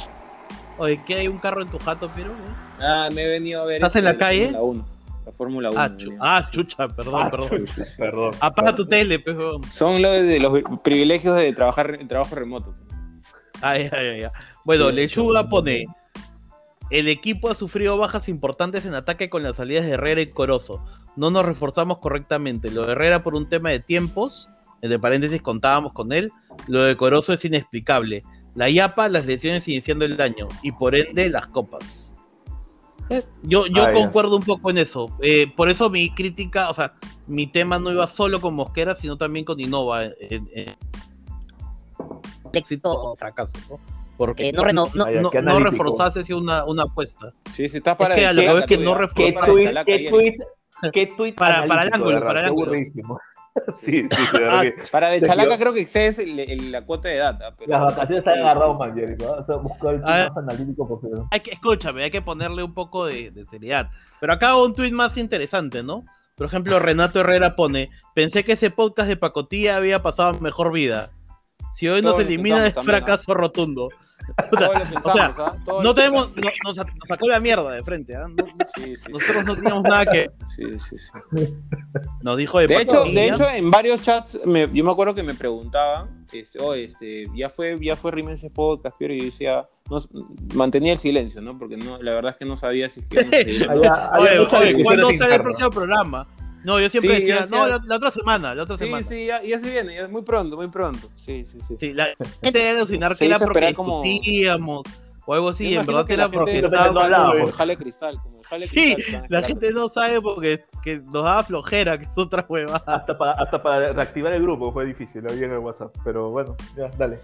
Speaker 2: Oye, ¿qué hay un carro en tu jato, pero?
Speaker 1: Ah, me he venido a ver.
Speaker 2: ¿Estás en la calle?
Speaker 1: La 1. La Fórmula 1.
Speaker 2: Ah, chu- ah, chucha, perdón,
Speaker 3: Ah,
Speaker 2: perdón.
Speaker 3: Perdón.
Speaker 2: Apaga tu tele, pues, huevón.
Speaker 1: Son los de los privilegios de trabajar en trabajo remoto.
Speaker 2: Ay, ay, ay, ay. Bueno,
Speaker 1: Sí,
Speaker 2: Lechuga
Speaker 3: sí.
Speaker 2: pone... El equipo ha sufrido bajas importantes en ataque con las salidas de Herrera y Corozo. No nos reforzamos correctamente. Lo de Herrera por un tema de tiempos, entre paréntesis contábamos con él. Lo de Corozo es inexplicable. La IAPA, las lesiones iniciando el año y por ende las copas. Eh, Yo, yo
Speaker 3: Ah,
Speaker 2: concuerdo un poco en eso. Eh, por eso mi crítica, o sea, mi tema no iba solo con Mosquera, sino también con Innova. En, en éxito o fracaso, ¿no? Porque
Speaker 4: Eh, no no-
Speaker 2: no,
Speaker 3: qué
Speaker 2: no una, una apuesta.
Speaker 1: Sí, sí, está para
Speaker 2: que
Speaker 1: de
Speaker 2: que
Speaker 1: Chalaca
Speaker 2: es que
Speaker 1: tú,
Speaker 2: no
Speaker 1: ya.
Speaker 2: refuerza-
Speaker 3: ¿Qué
Speaker 1: Para
Speaker 3: tweet, qué tweet, qué tweet
Speaker 2: Para- para el ángulo, para el ángulo. [laughs]
Speaker 3: Sí, sí,
Speaker 2: Ah,
Speaker 3: que
Speaker 1: Para de. Chalaca creo que excedes el- el- la cuota de edad. ¿ah? Pero-
Speaker 3: las vacaciones se han agarrado. O sea, buscó el más analítico posible.
Speaker 2: Hay que, escúchame, hay que ponerle un poco de, de seriedad. Pero acá un tweet más interesante, ¿no? Por ejemplo, Renato Herrera pone: Pensé que ese podcast de pacotilla había pasado mejor vida. Si hoy nos elimina es fracaso rotundo.
Speaker 1: Todos lo pensamos,
Speaker 2: O sea,
Speaker 1: ¿ah? Todos
Speaker 2: No
Speaker 1: lo
Speaker 2: tenemos, nos, nos sacó la mierda de frente, ¿ah? No-
Speaker 1: Sí, sí,
Speaker 2: nosotros no teníamos nada que. [laughs]
Speaker 1: sí, sí, sí.
Speaker 2: Nos dijo de,
Speaker 1: De hecho, de hecho, en varios chats, me- yo me acuerdo que me preguntaban, este, "Oye, este, ya fue, ya fue Rimense Podcast, pero yo decía, no, mantenía el silencio, ¿no? Porque no, la verdad es que no sabía si es que íbamos a seguir
Speaker 2: Oye, oye, ¿cuándo sale el próximo programa? No, yo siempre
Speaker 1: Sí,
Speaker 2: decía,
Speaker 1: yo
Speaker 2: no, la, la otra semana, la otra
Speaker 1: Sí,
Speaker 2: semana.
Speaker 1: sí, ya, ya se viene, ya, muy pronto, muy pronto. Sí, sí, sí.
Speaker 2: Sí, la gente debe alucinar que era porque
Speaker 1: como-
Speaker 2: discutíamos o algo así, en verdad
Speaker 1: que
Speaker 2: era
Speaker 1: la
Speaker 2: porque
Speaker 3: no
Speaker 1: jale cristal, como jale
Speaker 2: Sí,
Speaker 1: cristal.
Speaker 2: la gente no sabe porque que nos daba flojera, que es otra hueva.
Speaker 3: Hasta para, hasta para reactivar el grupo fue difícil, lo vi en el WhatsApp. Pero bueno, ya, dale.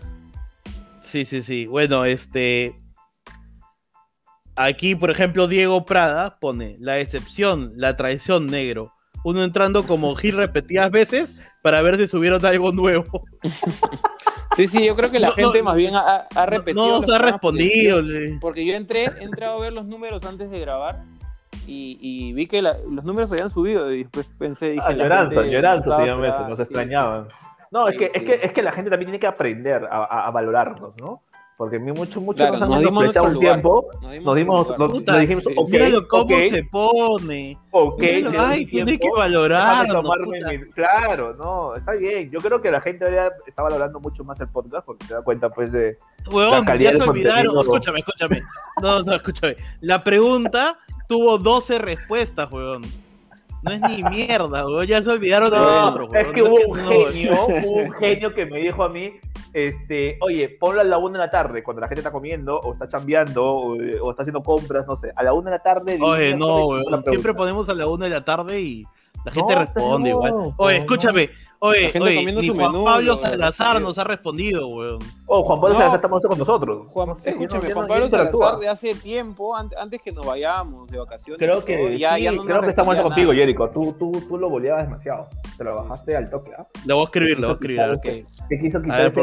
Speaker 2: Sí, sí, sí. Bueno, este. Aquí, por ejemplo, Diego Prada pone la decepción, la traición negro. Uno entrando como Gil repetidas veces para ver si subieron algo nuevo.
Speaker 1: Sí, sí, yo creo que la
Speaker 2: No,
Speaker 1: gente
Speaker 2: no,
Speaker 1: más bien ha, ha repetido.
Speaker 2: No nos ha
Speaker 1: porque
Speaker 2: respondido. le-
Speaker 1: Porque yo entré, he entrado a ver los números antes de grabar y, y vi que la- los números se habían subido y después pensé, dije,
Speaker 3: Ah, lloranza, lloranza se llama eso, nos
Speaker 1: sí,
Speaker 3: extrañaban. No, es
Speaker 1: Sí,
Speaker 3: que,
Speaker 1: sí.
Speaker 3: es, que, es que la gente también tiene que aprender a, a- a valorarnos, ¿no? Porque muchos muchos
Speaker 1: Claro,
Speaker 3: nos
Speaker 1: dimos nuestro
Speaker 3: un
Speaker 1: lugar.
Speaker 3: tiempo,
Speaker 1: Nos dimos
Speaker 3: nos dijimos, ok,
Speaker 2: Míralo cómo se pone.
Speaker 3: ok,
Speaker 2: Míralo, ay, tiene que
Speaker 3: tiempo,
Speaker 2: valorar.
Speaker 3: Claro, no, está bien. Yo creo que la gente ahora está valorando mucho más el podcast porque se da cuenta, pues, de.
Speaker 2: Huevón,
Speaker 3: La calidad
Speaker 2: ya se
Speaker 3: del
Speaker 2: olvidaron.
Speaker 3: contenido.
Speaker 2: Escúchame, escúchame. No, no, escúchame. La pregunta tuvo 12 respuestas, huevón. No es ni mierda, huevón. Ya se olvidaron de
Speaker 3: No,
Speaker 2: nosotros,
Speaker 3: es
Speaker 2: huevón.
Speaker 3: que hubo un genio, hubo un genio que me dijo a mí, este, oye, ponlo a la una de la tarde, cuando la gente está comiendo, o está chambeando, o, o está haciendo compras, no sé, a la una de la tarde.
Speaker 2: Oye, no. Siempre ponemos a la una de la tarde y la gente
Speaker 3: No,
Speaker 2: responde
Speaker 3: no,
Speaker 2: igual. Oye,
Speaker 3: no.
Speaker 2: escúchame. Oye,
Speaker 1: La gente
Speaker 2: oye,
Speaker 1: comiendo
Speaker 2: ni
Speaker 1: su
Speaker 2: Juan
Speaker 1: menú,
Speaker 2: Pablo
Speaker 1: lo-
Speaker 2: Salazar
Speaker 1: lo-
Speaker 2: nos ha respondido, huevón.
Speaker 3: Oh, Juan Pablo
Speaker 1: No.
Speaker 3: Salazar está con nosotros.
Speaker 1: Juan,
Speaker 3: No sé,
Speaker 1: escúchame,
Speaker 3: no-
Speaker 1: Juan Pablo. Salazar de hace tiempo, an- antes que nos vayamos de vacaciones.
Speaker 3: Creo que,
Speaker 1: todo, ya,
Speaker 3: sí,
Speaker 1: ya no nos
Speaker 3: creo que está muerto
Speaker 1: respondía
Speaker 3: contigo. Jerico. Tú, tú, tú lo boleabas demasiado. Te lo bajaste al toque, ¿ah?
Speaker 2: Le voy a escribir, le voy a escribir.
Speaker 3: Te quiso quitar ese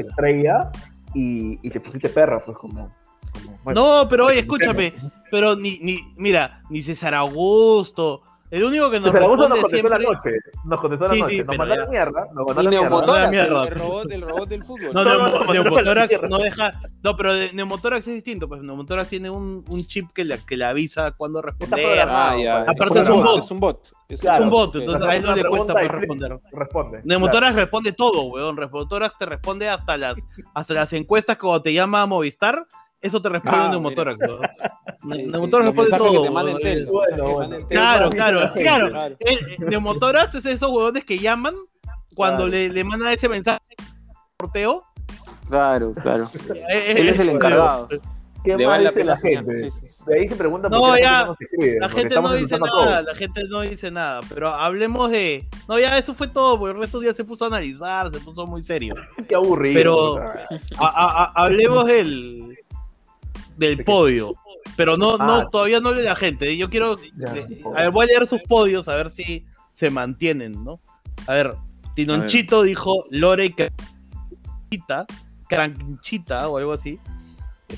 Speaker 3: estrella y, y te pusiste perra, pues, como... como bueno.
Speaker 2: No, pero oye, escúchame, pero ni, ni, mira, ni César Augusto, El único que nos
Speaker 3: contestó la noche. Nos contestó la
Speaker 2: Sí,
Speaker 3: noche.
Speaker 2: sí,
Speaker 3: nos mandaron
Speaker 2: ya.
Speaker 3: mierda. Nos
Speaker 1: Y
Speaker 3: mandaron mierda.
Speaker 2: Mierda.
Speaker 1: el robot, el robot del fútbol.
Speaker 2: No,
Speaker 3: No,
Speaker 2: Neumo-
Speaker 3: no, no,
Speaker 2: Neumotórax
Speaker 3: no,
Speaker 2: deja. No, pero de- Neumotórax es distinto. Pues Neumotórax tiene un, un chip que le, que le avisa cuándo responder.
Speaker 1: Ah, ya.
Speaker 2: Aparte
Speaker 1: es
Speaker 2: un bot.
Speaker 1: Es un bot. Es
Speaker 3: Claro.
Speaker 2: es un bot,
Speaker 1: ok.
Speaker 2: entonces a él no le cuesta más responder.
Speaker 3: Responde.
Speaker 2: Neumotórax responde todo, weón. Neumotórax te responde hasta las, hasta las encuestas cuando te llama a Movistar. Eso te responde
Speaker 1: Ah,
Speaker 2: Neumotórax, weón.
Speaker 1: Sí, sí.
Speaker 2: Neumotórax responde
Speaker 1: mensajes
Speaker 2: todo.
Speaker 3: Bueno.
Speaker 2: Claro,
Speaker 3: Sí,
Speaker 2: claro,
Speaker 3: sí,
Speaker 2: claro.
Speaker 1: claro.
Speaker 2: El, el Neumotórax es esos huevones que llaman cuando
Speaker 1: Claro.
Speaker 2: le, le mandan ese mensaje de sorteo.
Speaker 1: Claro, claro.
Speaker 2: Eh,
Speaker 1: Él es el
Speaker 2: eh,
Speaker 1: encargado.
Speaker 3: ¿Qué
Speaker 1: Le
Speaker 3: más
Speaker 1: vale la
Speaker 3: dice la gente?
Speaker 1: sí, sí.
Speaker 3: De ahí se pregunta
Speaker 2: No,
Speaker 3: por qué la
Speaker 2: ya,
Speaker 3: gente no.
Speaker 2: La gente no dice nada,
Speaker 3: todos.
Speaker 2: la gente no dice nada, pero hablemos de... No, ya eso fue todo, porque el resto ya se puso a analizar, se puso muy serio. [laughs]
Speaker 3: Qué aburrido.
Speaker 2: Pero-
Speaker 3: puta.
Speaker 2: A- a- a- hablemos del del podio, pero no, no
Speaker 3: Ah.
Speaker 2: todavía no de la gente. Yo quiero, eh, a ver, voy a leer sus podios a ver si se mantienen, ¿no? A ver, Tinonchito dijo Lore y Canchita, Cranchita o algo así.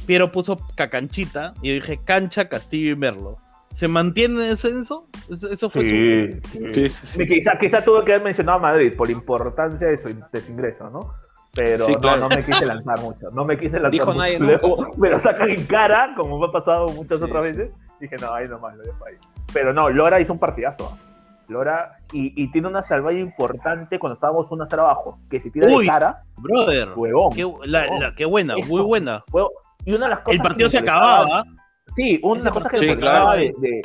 Speaker 2: Piero puso Cacanchita y yo dije Cancha, Castillo y Merlo. ¿Se mantiene eso? Eso, eso, eso fue
Speaker 3: Sí, sí.
Speaker 1: Sí, sí, sí.
Speaker 3: Quizá, quizá tuve que haber mencionado a Madrid por importancia de su, de su ingreso, ¿no? Pero
Speaker 1: Sí,
Speaker 3: no,
Speaker 1: claro.
Speaker 3: no me quise lanzar mucho. No me quise lanzar
Speaker 1: Dijo
Speaker 3: mucho.
Speaker 1: nadie [laughs]
Speaker 3: Luego me lo sacan en cara, como me ha pasado muchas
Speaker 1: Sí,
Speaker 3: otras
Speaker 1: sí.
Speaker 3: veces. Dije, no, ahí nomás, lo dejo ahí. Pero no, Lora hizo un partidazo. ¿ah? Lora, y, y tiene una salvalla importante cuando estábamos 1 a 0 abajo. Que si tira
Speaker 2: Uy.
Speaker 3: de cara,
Speaker 2: Brother,
Speaker 3: huevón.
Speaker 2: qué, la- la- qué buena,
Speaker 3: Eso.
Speaker 2: muy buena.
Speaker 3: huevón. Y una de las cosas
Speaker 2: El partido se acababa.
Speaker 3: Sí, una cosa que
Speaker 1: Sí,
Speaker 3: me
Speaker 1: claro.
Speaker 3: de, de-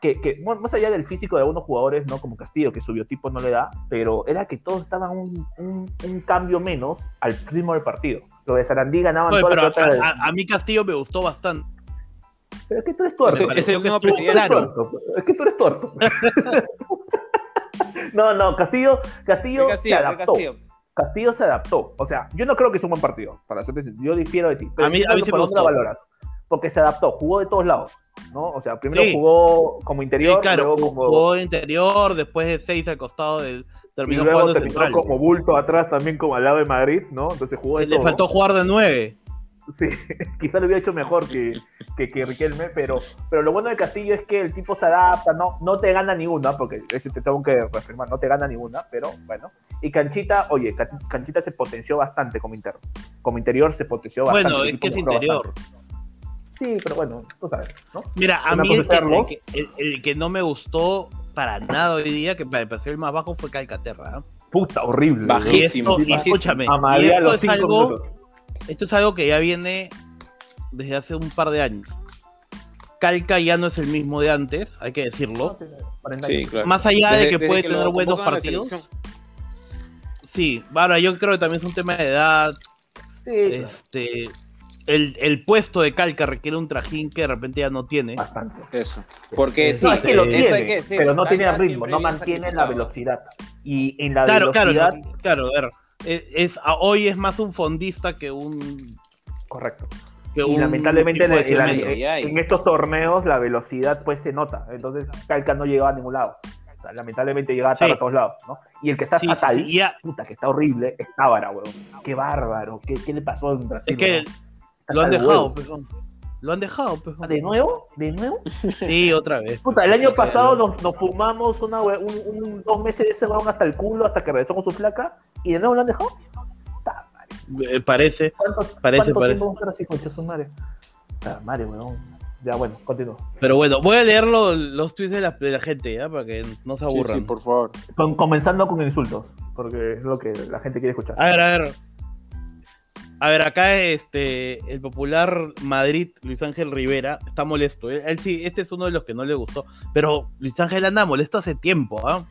Speaker 3: que, más allá del físico de algunos jugadores, no como Castillo, que su biotipo no le da, pero era que todos estaban un, un, un cambio menos al ritmo del partido. Lo de Sarandí ganaban
Speaker 2: Oye,
Speaker 3: toda
Speaker 2: pero
Speaker 3: la pelota. de-
Speaker 2: a, a- a mí Castillo me gustó bastante.
Speaker 3: Pero es que tú eres tuerto. Mario.
Speaker 1: es el presidente.
Speaker 3: Es que tú eres tuerto. [laughs] no, no, Castillo, Castillo, se adaptó.
Speaker 1: Castillo.
Speaker 3: Castillo se adaptó. O sea, yo no creo que es un buen partido, para serte sincero. Yo difiero de ti. Pero
Speaker 2: A mí- a mí sí me gustó.
Speaker 3: valoras. Porque se adaptó, jugó de todos lados. ¿no? O sea, primero
Speaker 2: Sí.
Speaker 3: jugó como
Speaker 2: Sí,
Speaker 3: interior,
Speaker 2: claro,
Speaker 3: luego
Speaker 2: jugó,
Speaker 3: como,
Speaker 2: jugó interior, después de seis al costado del
Speaker 3: y
Speaker 2: terminó
Speaker 3: luego
Speaker 2: jugando
Speaker 3: terminó
Speaker 2: central.
Speaker 3: como bulto atrás también como al lado de Madrid, ¿no? Entonces jugó de
Speaker 2: Le
Speaker 3: todo.
Speaker 2: faltó jugar de nueve.
Speaker 3: Sí, [laughs] quizá lo hubiera hecho mejor que, que, que Riquelme, pero, pero lo bueno de Castillo es que el tipo se adapta, no, no te gana ninguna, porque ese te tengo que reafirmar, no te gana ninguna, pero bueno. Y Canchita, oye, Can- Canchita se potenció bastante como interno. Como interior se potenció bastante.
Speaker 2: Bueno, es que es interior.
Speaker 3: bastante. Sí, pero bueno, tú sabes, ¿no?
Speaker 2: Mira, a
Speaker 3: Una
Speaker 2: mí el que,
Speaker 3: serlo.
Speaker 2: el que- el- el que no me gustó para nada hoy día, que me pareció el más bajo, fue Calcaterra. ¿eh?
Speaker 3: Puta, horrible.
Speaker 1: Bajísimo.
Speaker 2: Y
Speaker 3: weón.
Speaker 2: esto, y
Speaker 1: bajísimo.
Speaker 2: escúchame, y esto es, algo, esto es algo que ya viene desde hace un par de años. Calca ya no es el mismo de antes, hay que decirlo.
Speaker 1: Sí, claro.
Speaker 2: Más allá de que puede tener buenos partidos. Sí, ahora yo creo que también es un tema de edad.
Speaker 3: Sí,
Speaker 2: Este, el, el puesto de Calca requiere un trajín que de repente ya no tiene.
Speaker 3: bastante.
Speaker 1: Eso. Porque sí,
Speaker 3: no, es que lo
Speaker 1: eso
Speaker 3: tiene,
Speaker 1: hay que decir,
Speaker 3: pero no tiene ritmo, no mantiene la velocidad. Y en la
Speaker 2: Claro, claro,
Speaker 3: velocidad,
Speaker 2: no, claro, a ver. Es, es- a- hoy es más un fondista que un.
Speaker 3: correcto.
Speaker 2: Que
Speaker 3: Y
Speaker 2: un
Speaker 3: lamentablemente en,
Speaker 2: de
Speaker 3: en la- estos torneos la velocidad pues se nota. Entonces Calca no llegaba a ningún lado. O sea, lamentablemente llegaba
Speaker 2: Sí.
Speaker 3: a todos lados. ¿no? Y el que está
Speaker 2: Sí,
Speaker 3: fatal,
Speaker 2: sí, ya,
Speaker 3: puta, que está horrible, es Tábara, weón. Qué bárbaro. ¿Qué, qué le pasó en Brasil?
Speaker 2: es que lo han dejado, pejón. Lo han dejado, pejón.
Speaker 3: ¿De nuevo? ¿De nuevo?
Speaker 2: Sí, otra vez.
Speaker 3: Puta, el año pasado nos, nos fumamos una, un, un- dos meses de ese weón hasta el culo hasta que regresó con su flaca y de nuevo lo han dejado. Puta
Speaker 2: eh, parece.
Speaker 3: ¿Cuánto,
Speaker 2: Parece,
Speaker 3: cuánto
Speaker 2: parece.
Speaker 3: tiempo así, madre? Puta madre, weón. Ya, bueno, continúo.
Speaker 2: Pero bueno, voy a leer lo- los tweets de la, de la gente, ¿ya? Para que no se
Speaker 1: Sí,
Speaker 2: aburran.
Speaker 1: sí, por favor.
Speaker 3: Con- comenzando con insultos, porque es lo que la gente quiere escuchar.
Speaker 2: A ver, a ver. A ver, acá este el popular Madrid, Luis Ángel Rivera, está molesto. Él, él sí, este es uno de los que no le gustó. Pero Luis Ángel anda molesto hace tiempo, ¿ah?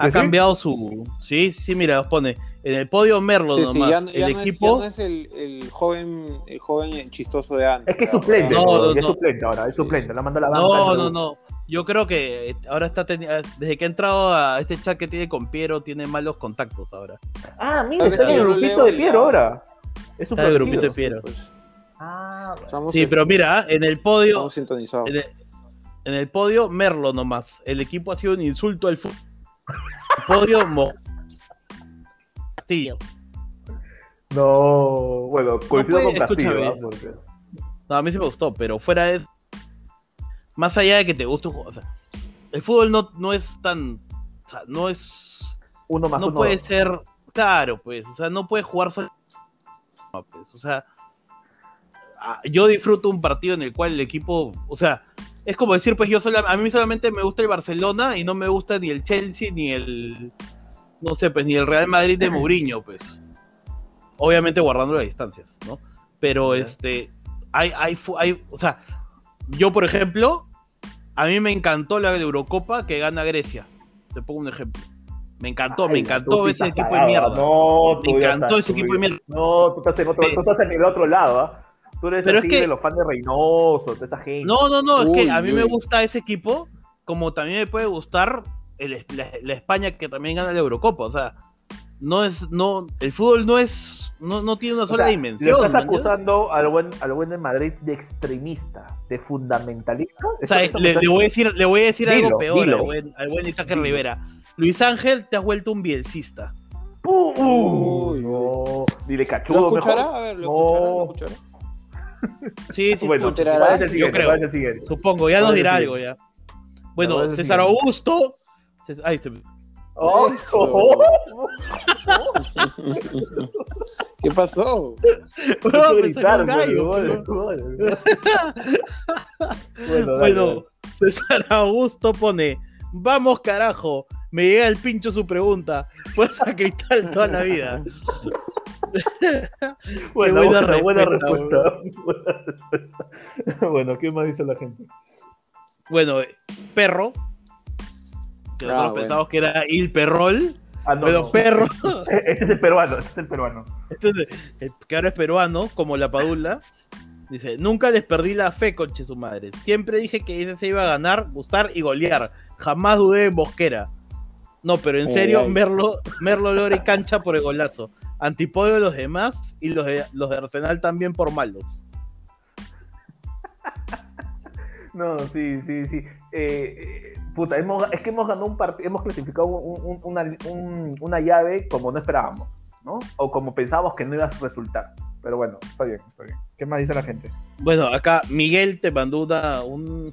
Speaker 2: Ha
Speaker 3: ¿Que sí?
Speaker 2: cambiado su. Sí, sí, mira, pone. En el podio Merlo
Speaker 1: Sí, sí,
Speaker 2: nomás.
Speaker 1: ya, no- ya
Speaker 2: el
Speaker 1: no es,
Speaker 2: equipo.
Speaker 1: ya no es el, el joven el joven chistoso de antes.
Speaker 3: Es que es
Speaker 1: ya,
Speaker 3: suplente,
Speaker 2: No, no,
Speaker 3: ya es
Speaker 2: no.
Speaker 3: suplente ahora, es suplente, la manda la banca.
Speaker 2: No, no, no. Yo creo que eh, ahora está teni- desde que ha entrado a este chat que tiene con Piero, tiene malos contactos ahora.
Speaker 3: Ah, mira, está en el grupito de Piero
Speaker 1: ya.
Speaker 3: ahora. Es
Speaker 2: el grupito de. Piero.
Speaker 1: Pues,
Speaker 3: Ah, bueno.
Speaker 2: Sí, pero mira, en el podio,
Speaker 1: estamos sintonizados.
Speaker 2: en el, en el podio, Merlo nomás. El equipo ha sido un insulto al fútbol. [laughs] El podio, Mo- Castillo.
Speaker 3: No, bueno, coincido
Speaker 2: puede-
Speaker 3: con Castillo. Porque-
Speaker 2: No, a mí sí me gustó, pero fuera de más allá de que te guste un juego, o sea, el fútbol no, no es tan, o sea, no es,
Speaker 3: Uno más
Speaker 2: no
Speaker 3: uno.
Speaker 2: puede
Speaker 3: dos.
Speaker 2: ser, claro, pues, o sea, no puede jugar solo, no, pues, o sea, ah, yo disfruto un partido en el cual el equipo, o sea, es como decir, pues yo sola, a mí solamente me gusta el Barcelona y no me gusta ni el Chelsea ni el, no sé, pues ni el Real Madrid de Mourinho, pues, obviamente guardando las distancias, ¿no? Pero este, hay, hay, hay, o sea, yo por ejemplo, a mí me encantó la Eurocopa que gana Grecia. Te pongo un ejemplo. Me encantó, me encantó ese equipo de mierda.
Speaker 3: No, tú
Speaker 2: Me encantó
Speaker 3: estás-
Speaker 2: ese equipo de mierda.
Speaker 3: No, tú estás en otro, tú estás en el otro lado, ¿ah? Tú eres
Speaker 2: Pero es
Speaker 3: así
Speaker 2: que-
Speaker 3: de los fans de Reynoso, de esa gente.
Speaker 2: No, no, no, es que a mí me gusta ese equipo, como también me puede gustar el, la, la España que también gana la Eurocopa. O sea, no es, no, el fútbol no es, no, no tiene una
Speaker 3: O
Speaker 2: sola
Speaker 3: sea,
Speaker 2: dimensión.
Speaker 3: Le estás acusando al buen, al buen de Madrid de extremista, de fundamentalista.
Speaker 2: O sea, le, voy a decir, le voy a decir
Speaker 3: Dilo,
Speaker 2: algo peor
Speaker 3: dilo.
Speaker 2: al buen, al buen Isaac
Speaker 3: Dilo.
Speaker 2: Rivera. Luis Ángel, te has vuelto un bielcista.
Speaker 3: ¡Uh! uh,
Speaker 1: Uy,
Speaker 3: no. Dile
Speaker 1: ¿Lo
Speaker 3: cachudo
Speaker 1: escuchará?
Speaker 3: mejor.
Speaker 1: A ver, ¿lo
Speaker 3: No.
Speaker 1: escuchará? ¿Lo escuchará? [laughs]
Speaker 2: Sí, sí,
Speaker 3: Bueno,
Speaker 2: escucha,
Speaker 1: ¿Escuchará?
Speaker 3: ¿cuál es el
Speaker 1: Yo
Speaker 2: creo. Supongo, ya nos
Speaker 3: ¿Cuál es
Speaker 2: dirá algo ya.
Speaker 3: ¿Cuál
Speaker 2: Bueno, César? Augusto. Cés- Ay, se
Speaker 3: ¡Oh! [laughs]
Speaker 1: ¿Qué pasó?
Speaker 3: Mucho
Speaker 2: Bueno, me
Speaker 3: gritar,
Speaker 2: salió un gallo,
Speaker 3: gol,
Speaker 2: pero-
Speaker 3: gol. Bueno,
Speaker 2: Bueno, César Augusto pone, vamos carajo, me llega el pincho su pregunta, fuerza [laughs] cristal toda la vida. [laughs]
Speaker 3: Bueno,
Speaker 2: buena
Speaker 3: buena, buena
Speaker 2: respuesta,
Speaker 3: respuesta. Buena respuesta. Bueno, ¿qué más dice la gente?
Speaker 2: Bueno, eh, perro, que
Speaker 1: Ah,
Speaker 2: nosotros
Speaker 1: bueno.
Speaker 2: pensamos que era Il Perrol,
Speaker 3: Ah, no,
Speaker 2: pero
Speaker 3: no.
Speaker 2: perro, [laughs]
Speaker 3: Este es el peruano, este es el peruano.
Speaker 2: entonces, eh, que ahora es peruano, como la Padula, dice, nunca les perdí la fe, conche su madre, siempre dije que ese se iba a ganar, gustar y golear, jamás dudé en Bosquera. No, pero en serio. Merlo, Merlo Lore cancha por el golazo. Antipodio de los demás y los de, los de Arsenal también por malos.
Speaker 3: No, sí, sí, sí. Eh, eh, puta, hemos, es que hemos ganado un partido, hemos clasificado un- un- una, un- una llave como no esperábamos, ¿no? O como pensábamos que no iba a resultar. Pero bueno, está bien, está bien. ¿Qué más dice la gente?
Speaker 2: Bueno, acá Miguel te mandó una- un,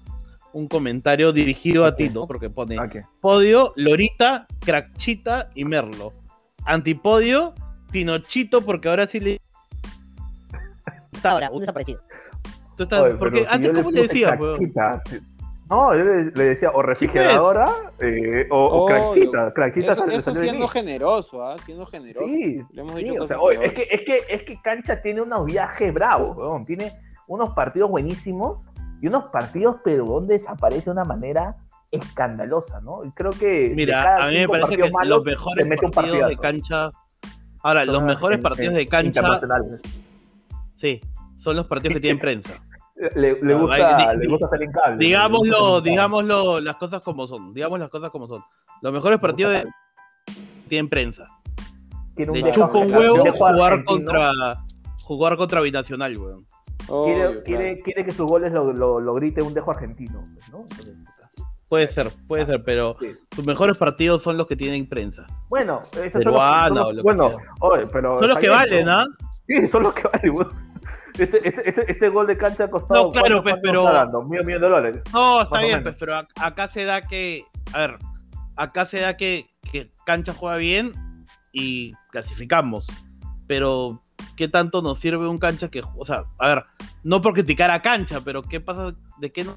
Speaker 2: un comentario dirigido a ti, ¿no? Porque pone
Speaker 3: ¿A qué?
Speaker 2: podio, Lorita, Crackchita y Merlo. Antipodio, Tinochito, porque ahora sí le. [laughs]
Speaker 4: Ahora, un desaparecido.
Speaker 2: Tú estás-
Speaker 3: Oye,
Speaker 2: porque
Speaker 3: si
Speaker 2: antes, ¿cómo le
Speaker 3: crackchita, No, yo le, le decía o refrigeradora eh, o, o
Speaker 1: Obvio.
Speaker 3: crackchita. Crackchita
Speaker 1: Eso, siendo generoso, ¿ah? Siendo generoso.
Speaker 3: Sí,
Speaker 1: Le hemos
Speaker 3: sí,
Speaker 1: dicho
Speaker 3: o sea, oye, es, que, es, que, es que Cancha tiene unos viajes bravos, weón. tiene unos partidos buenísimos y unos partidos, pero donde desaparece de una manera escandalosa, ¿no? Y creo que
Speaker 2: Mira, a mí me parece que
Speaker 3: malos,
Speaker 2: los mejores partidos de cancha. Ahora, los mejores
Speaker 3: en-
Speaker 2: partidos
Speaker 3: en-
Speaker 2: de cancha,
Speaker 3: internacionales.
Speaker 2: sí, son los partidos que tienen prensa.
Speaker 3: Le, le
Speaker 2: No,
Speaker 3: gusta,
Speaker 2: hay-
Speaker 3: le gusta salir en cable. le
Speaker 2: Digámoslo,
Speaker 3: gusta salir en cable.
Speaker 2: digámoslo, las cosas como son. Digamos las cosas como son. Los mejores partidos de tienen prensa.
Speaker 3: Tiene un
Speaker 2: Le
Speaker 1: dejo
Speaker 2: chupa un huevo jugar contra jugar contra Binacional, weón.
Speaker 3: Quiere,
Speaker 1: Obvio,
Speaker 3: quiere,
Speaker 1: claro.
Speaker 3: quiere que sus goles lo, lo, lo grite un dejo argentino, ¿no? Entonces.
Speaker 2: Puede ser, puede ser, pero
Speaker 3: Sí.
Speaker 2: sus mejores partidos son los que tienen prensa.
Speaker 3: Bueno, esos son los
Speaker 2: Peruana
Speaker 3: son los-
Speaker 2: o lo que
Speaker 3: bueno, oye, pero
Speaker 2: Son los que valen,
Speaker 3: ¿no?
Speaker 2: ¿ah?
Speaker 3: Sí, son los que valen, weón. Este, este, este, este gol de cancha ha costado.
Speaker 2: No, claro,
Speaker 3: ¿cuánto-
Speaker 2: pues, pero-
Speaker 3: está dando? De dólares.
Speaker 2: No, está bien, pues, pero ac- acá se da que, a ver, acá se da que, que Cancha juega bien y clasificamos. Pero, ¿qué tanto nos sirve un Cancha que, o sea, a ver, no por criticar a Cancha, pero ¿qué pasa? ¿De qué no?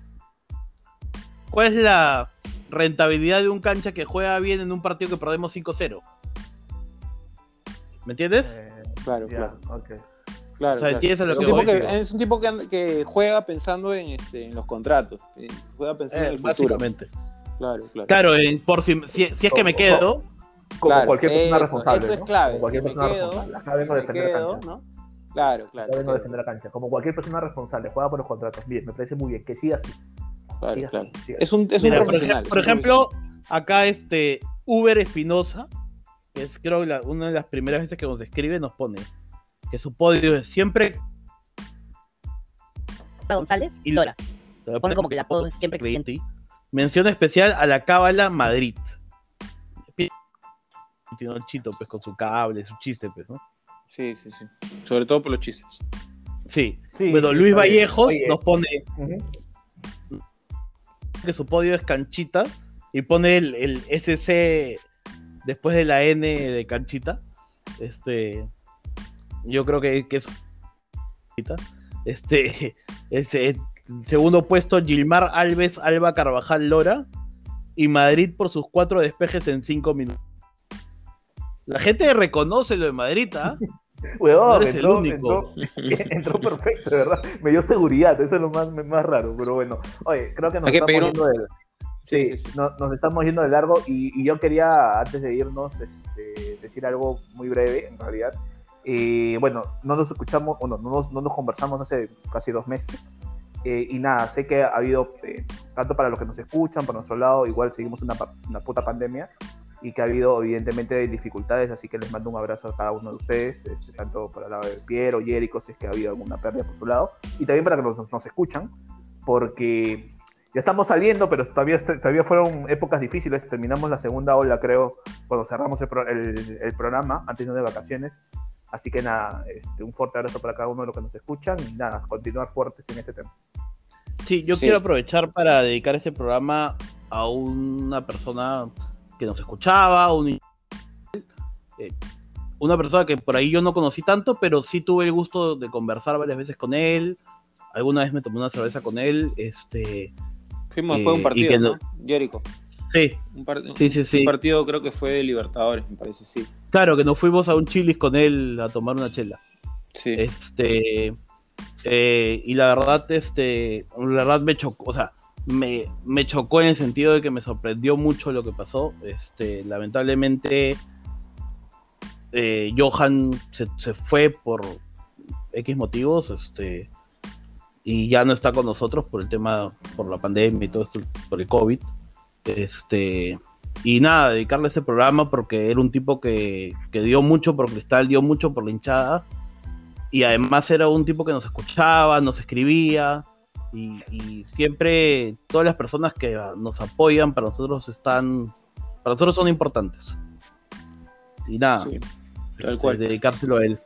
Speaker 2: ¿Cuál es la rentabilidad de un Cancha que juega bien en un partido que perdemos 5-0? ¿Me entiendes?
Speaker 3: Eh,
Speaker 1: Claro,
Speaker 3: ya,
Speaker 1: claro.
Speaker 3: ok.
Speaker 1: Claro,
Speaker 2: O sea,
Speaker 1: claro.
Speaker 2: entiendes a lo
Speaker 1: Es un
Speaker 2: que
Speaker 1: tipo que,
Speaker 3: tío.
Speaker 1: es un tipo que, juega pensando en, este, en los contratos. eh, Juega pensando
Speaker 2: Eh,
Speaker 1: en el futuro.
Speaker 2: básicamente.
Speaker 1: Claro, claro.
Speaker 2: Claro, por si, si, si es que me quedo,
Speaker 3: Como
Speaker 1: Claro,
Speaker 3: cualquier persona
Speaker 1: eso,
Speaker 3: responsable.
Speaker 1: eso es
Speaker 3: ¿no?
Speaker 1: clave.
Speaker 3: Como cualquier
Speaker 1: Si
Speaker 3: persona
Speaker 1: quedo,
Speaker 3: responsable. Acá vengo a
Speaker 1: Me
Speaker 3: defender la
Speaker 1: quedo,
Speaker 3: cancha.
Speaker 1: ¿no? Claro, claro.
Speaker 3: Acá vengo a
Speaker 1: claro,
Speaker 3: defender la cancha. Como cualquier persona responsable, juega por los contratos. Bien, me parece muy bien. Que siga así.
Speaker 1: claro,
Speaker 3: siga
Speaker 1: claro.
Speaker 3: así, siga
Speaker 1: Es un, es un
Speaker 2: Mira,
Speaker 1: profesional.
Speaker 2: por
Speaker 1: es un
Speaker 2: ejemplo, acá este Uber Espinosa, que es creo la- una de las primeras veces que nos escribe, nos pone que su podio es siempre
Speaker 4: González y Lora. Pone como que la apodo es siempre creyente.
Speaker 2: Mención especial a la Cábala Madrid. Chito, pues con su cable, su chiste, pues, ¿no?
Speaker 1: Sí, sí, sí. Sobre todo por los chistes.
Speaker 2: Sí.
Speaker 3: Sí,
Speaker 2: bueno, Luis. Vallejos
Speaker 3: Oye,
Speaker 2: nos pone que su podio es canchita, y pone el, el SC después de la N de canchita. Este, yo creo que, que es este, [laughs] este segundo puesto Gilmar Alves, Alba Carvajal Lora y Madrid por sus cuatro despejes en cinco minutos. La gente reconoce lo de Madrid, ¿ah? [laughs]
Speaker 3: Weón,
Speaker 2: No eres el
Speaker 3: entró,
Speaker 2: único.
Speaker 3: entró- [laughs] entró perfecto, de ¿verdad? Me dio seguridad, eso es lo más, más raro, pero bueno. Oye, creo que nos estamos yendo del... Sí,
Speaker 1: Sí, sí, sí.
Speaker 3: no- nos estamos yendo de largo y, y yo quería, antes de irnos, este, decir algo muy breve, en realidad. Eh, bueno, no nos escuchamos, no, no nos, no nos conversamos hace casi dos meses. Eh, y nada, sé que ha habido, eh, tanto para los que nos escuchan, por nuestro lado, igual seguimos una, una puta pandemia y que ha habido evidentemente dificultades, así que les mando un abrazo a cada uno de ustedes, este, tanto por el lado de Piero, Jerico, si es que ha habido alguna pérdida por su lado, y también para que nos, nos escuchan, porque ya estamos saliendo, pero todavía, todavía fueron épocas difíciles, terminamos la segunda ola, creo, cuando cerramos el, pro- el- el programa, antes de vacaciones, así que nada, este, un fuerte abrazo para cada uno de los que nos escuchan, y nada, continuar fuertes en este tema.
Speaker 2: Sí, yo
Speaker 1: Sí.
Speaker 2: quiero aprovechar para dedicar este programa a una persona que nos escuchaba, un- eh, una persona que por ahí yo no conocí tanto, pero sí tuve el gusto de conversar varias veces con él. Alguna vez me tomé una cerveza con él. Este,
Speaker 1: Fuimos
Speaker 2: Eh,
Speaker 1: después de un
Speaker 2: y
Speaker 1: partido,
Speaker 2: que
Speaker 1: ¿no?
Speaker 2: no-
Speaker 1: Jericho.
Speaker 2: Sí,
Speaker 1: Un, par-
Speaker 2: sí, sí, sí.
Speaker 1: un partido creo que fue de Libertadores, me parece, sí.
Speaker 2: Claro, que nos fuimos a un chilis con él a tomar una chela.
Speaker 1: Sí.
Speaker 2: Este, eh, y la verdad, este, la verdad me chocó, o sea, me, me chocó en el sentido de que me sorprendió mucho lo que pasó. Este, lamentablemente, eh, Johan se, se fue por X motivos, este, y ya no está con nosotros por el tema, por la pandemia y todo esto, por el COVID. Este, y nada, dedicarle ese programa porque era un tipo que, que dio mucho por Cristal, dio mucho por la hinchada. Y además era un tipo que nos escuchaba, nos escribía. Y, y siempre todas las personas que nos apoyan para nosotros están, para nosotros son importantes. Y nada,
Speaker 1: Sí, tal cual.
Speaker 2: dedicárselo a él.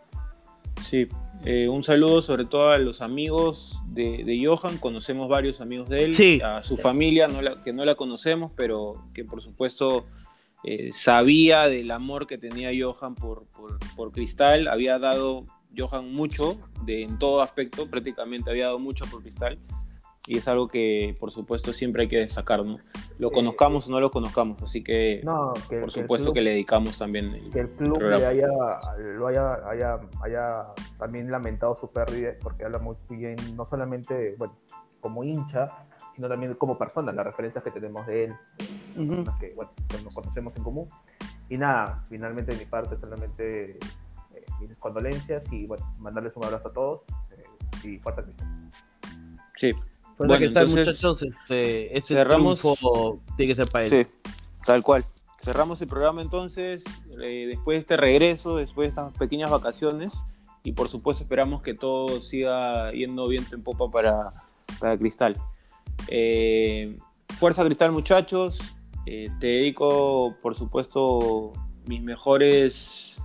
Speaker 1: Sí, eh, un saludo sobre todo a los amigos de, de Johan, conocemos varios amigos de él,
Speaker 2: Sí.
Speaker 1: a su familia no la- que no la conocemos, pero que por supuesto eh, sabía del amor que tenía Johan por, por, por Cristal, había dado Johan mucho de, en todo aspecto, prácticamente había dado mucho por Cristal. Y es algo que, por supuesto, siempre hay que destacar, ¿no? Lo
Speaker 3: Eh,
Speaker 1: conozcamos o no lo conozcamos, así que,
Speaker 3: No, que,
Speaker 1: por
Speaker 3: que el
Speaker 1: supuesto
Speaker 3: club-
Speaker 1: que le dedicamos también. el-
Speaker 3: que el club
Speaker 1: programa.
Speaker 3: le haya, lo haya, haya, haya también lamentado su pérdida, porque habla muy bien, no solamente bueno, como hincha, sino también como persona, las referencias que tenemos de él,
Speaker 2: Ujú.
Speaker 3: personas que, bueno, que nos conocemos en común. Y nada, finalmente de mi parte solamente eh, mis condolencias y bueno, mandarles un abrazo a todos eh, y fuerza Cristian.
Speaker 1: Sí, Bueno,
Speaker 2: aquí está,
Speaker 1: entonces,
Speaker 2: muchachos. Este, este
Speaker 1: cerramos-
Speaker 2: triunfo tiene que ser para él.
Speaker 1: Sí, tal cual. Cerramos el programa entonces, eh, después de este regreso, después de estas pequeñas vacaciones, y por supuesto esperamos que todo siga yendo viento en popa para, para Cristal. Eh, fuerza Cristal muchachos, Eh, te dedico por supuesto mis mejores,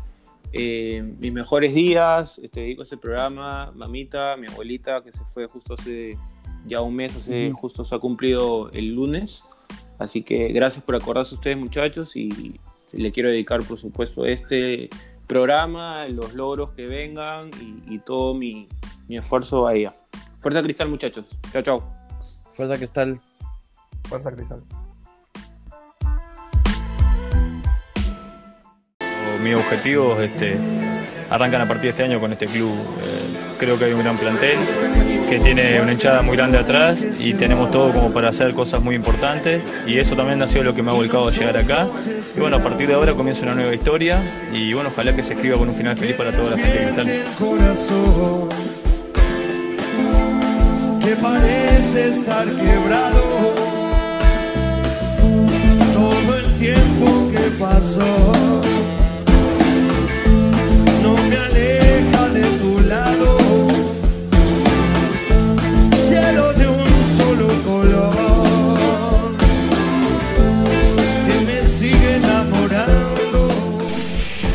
Speaker 1: eh, mis mejores días, te dedico este programa, mamita, mi abuelita que se fue justo hace ya un mes, hace,
Speaker 2: Ujú.
Speaker 1: justo se ha cumplido el lunes. Así que gracias por acordarse ustedes, muchachos, y le quiero dedicar, por supuesto, este programa, los logros que vengan y, y todo mi, mi esfuerzo a ella. Fuerza Cristal, muchachos. Chao, chao.
Speaker 2: Fuerza que tal.
Speaker 3: Fuerza Cristal.
Speaker 5: Mis objetivos este, arrancan a partir de este año con este club. Eh, creo que hay un gran plantel, que tiene una hinchada muy grande atrás y tenemos todo como para hacer cosas muy importantes y eso también ha sido lo que me ha volcado a llegar acá. Y bueno, a partir de ahora comienza una nueva historia y bueno, ojalá que se escriba con un final feliz para toda la gente
Speaker 6: corazón que parece estar quebrado. Todo el tiempo que pasó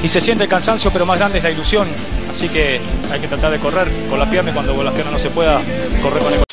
Speaker 5: Y se siente el cansancio, pero más grande es la ilusión. Así que hay que tratar de correr con las piernas y cuando con las piernas no se pueda, correr con el.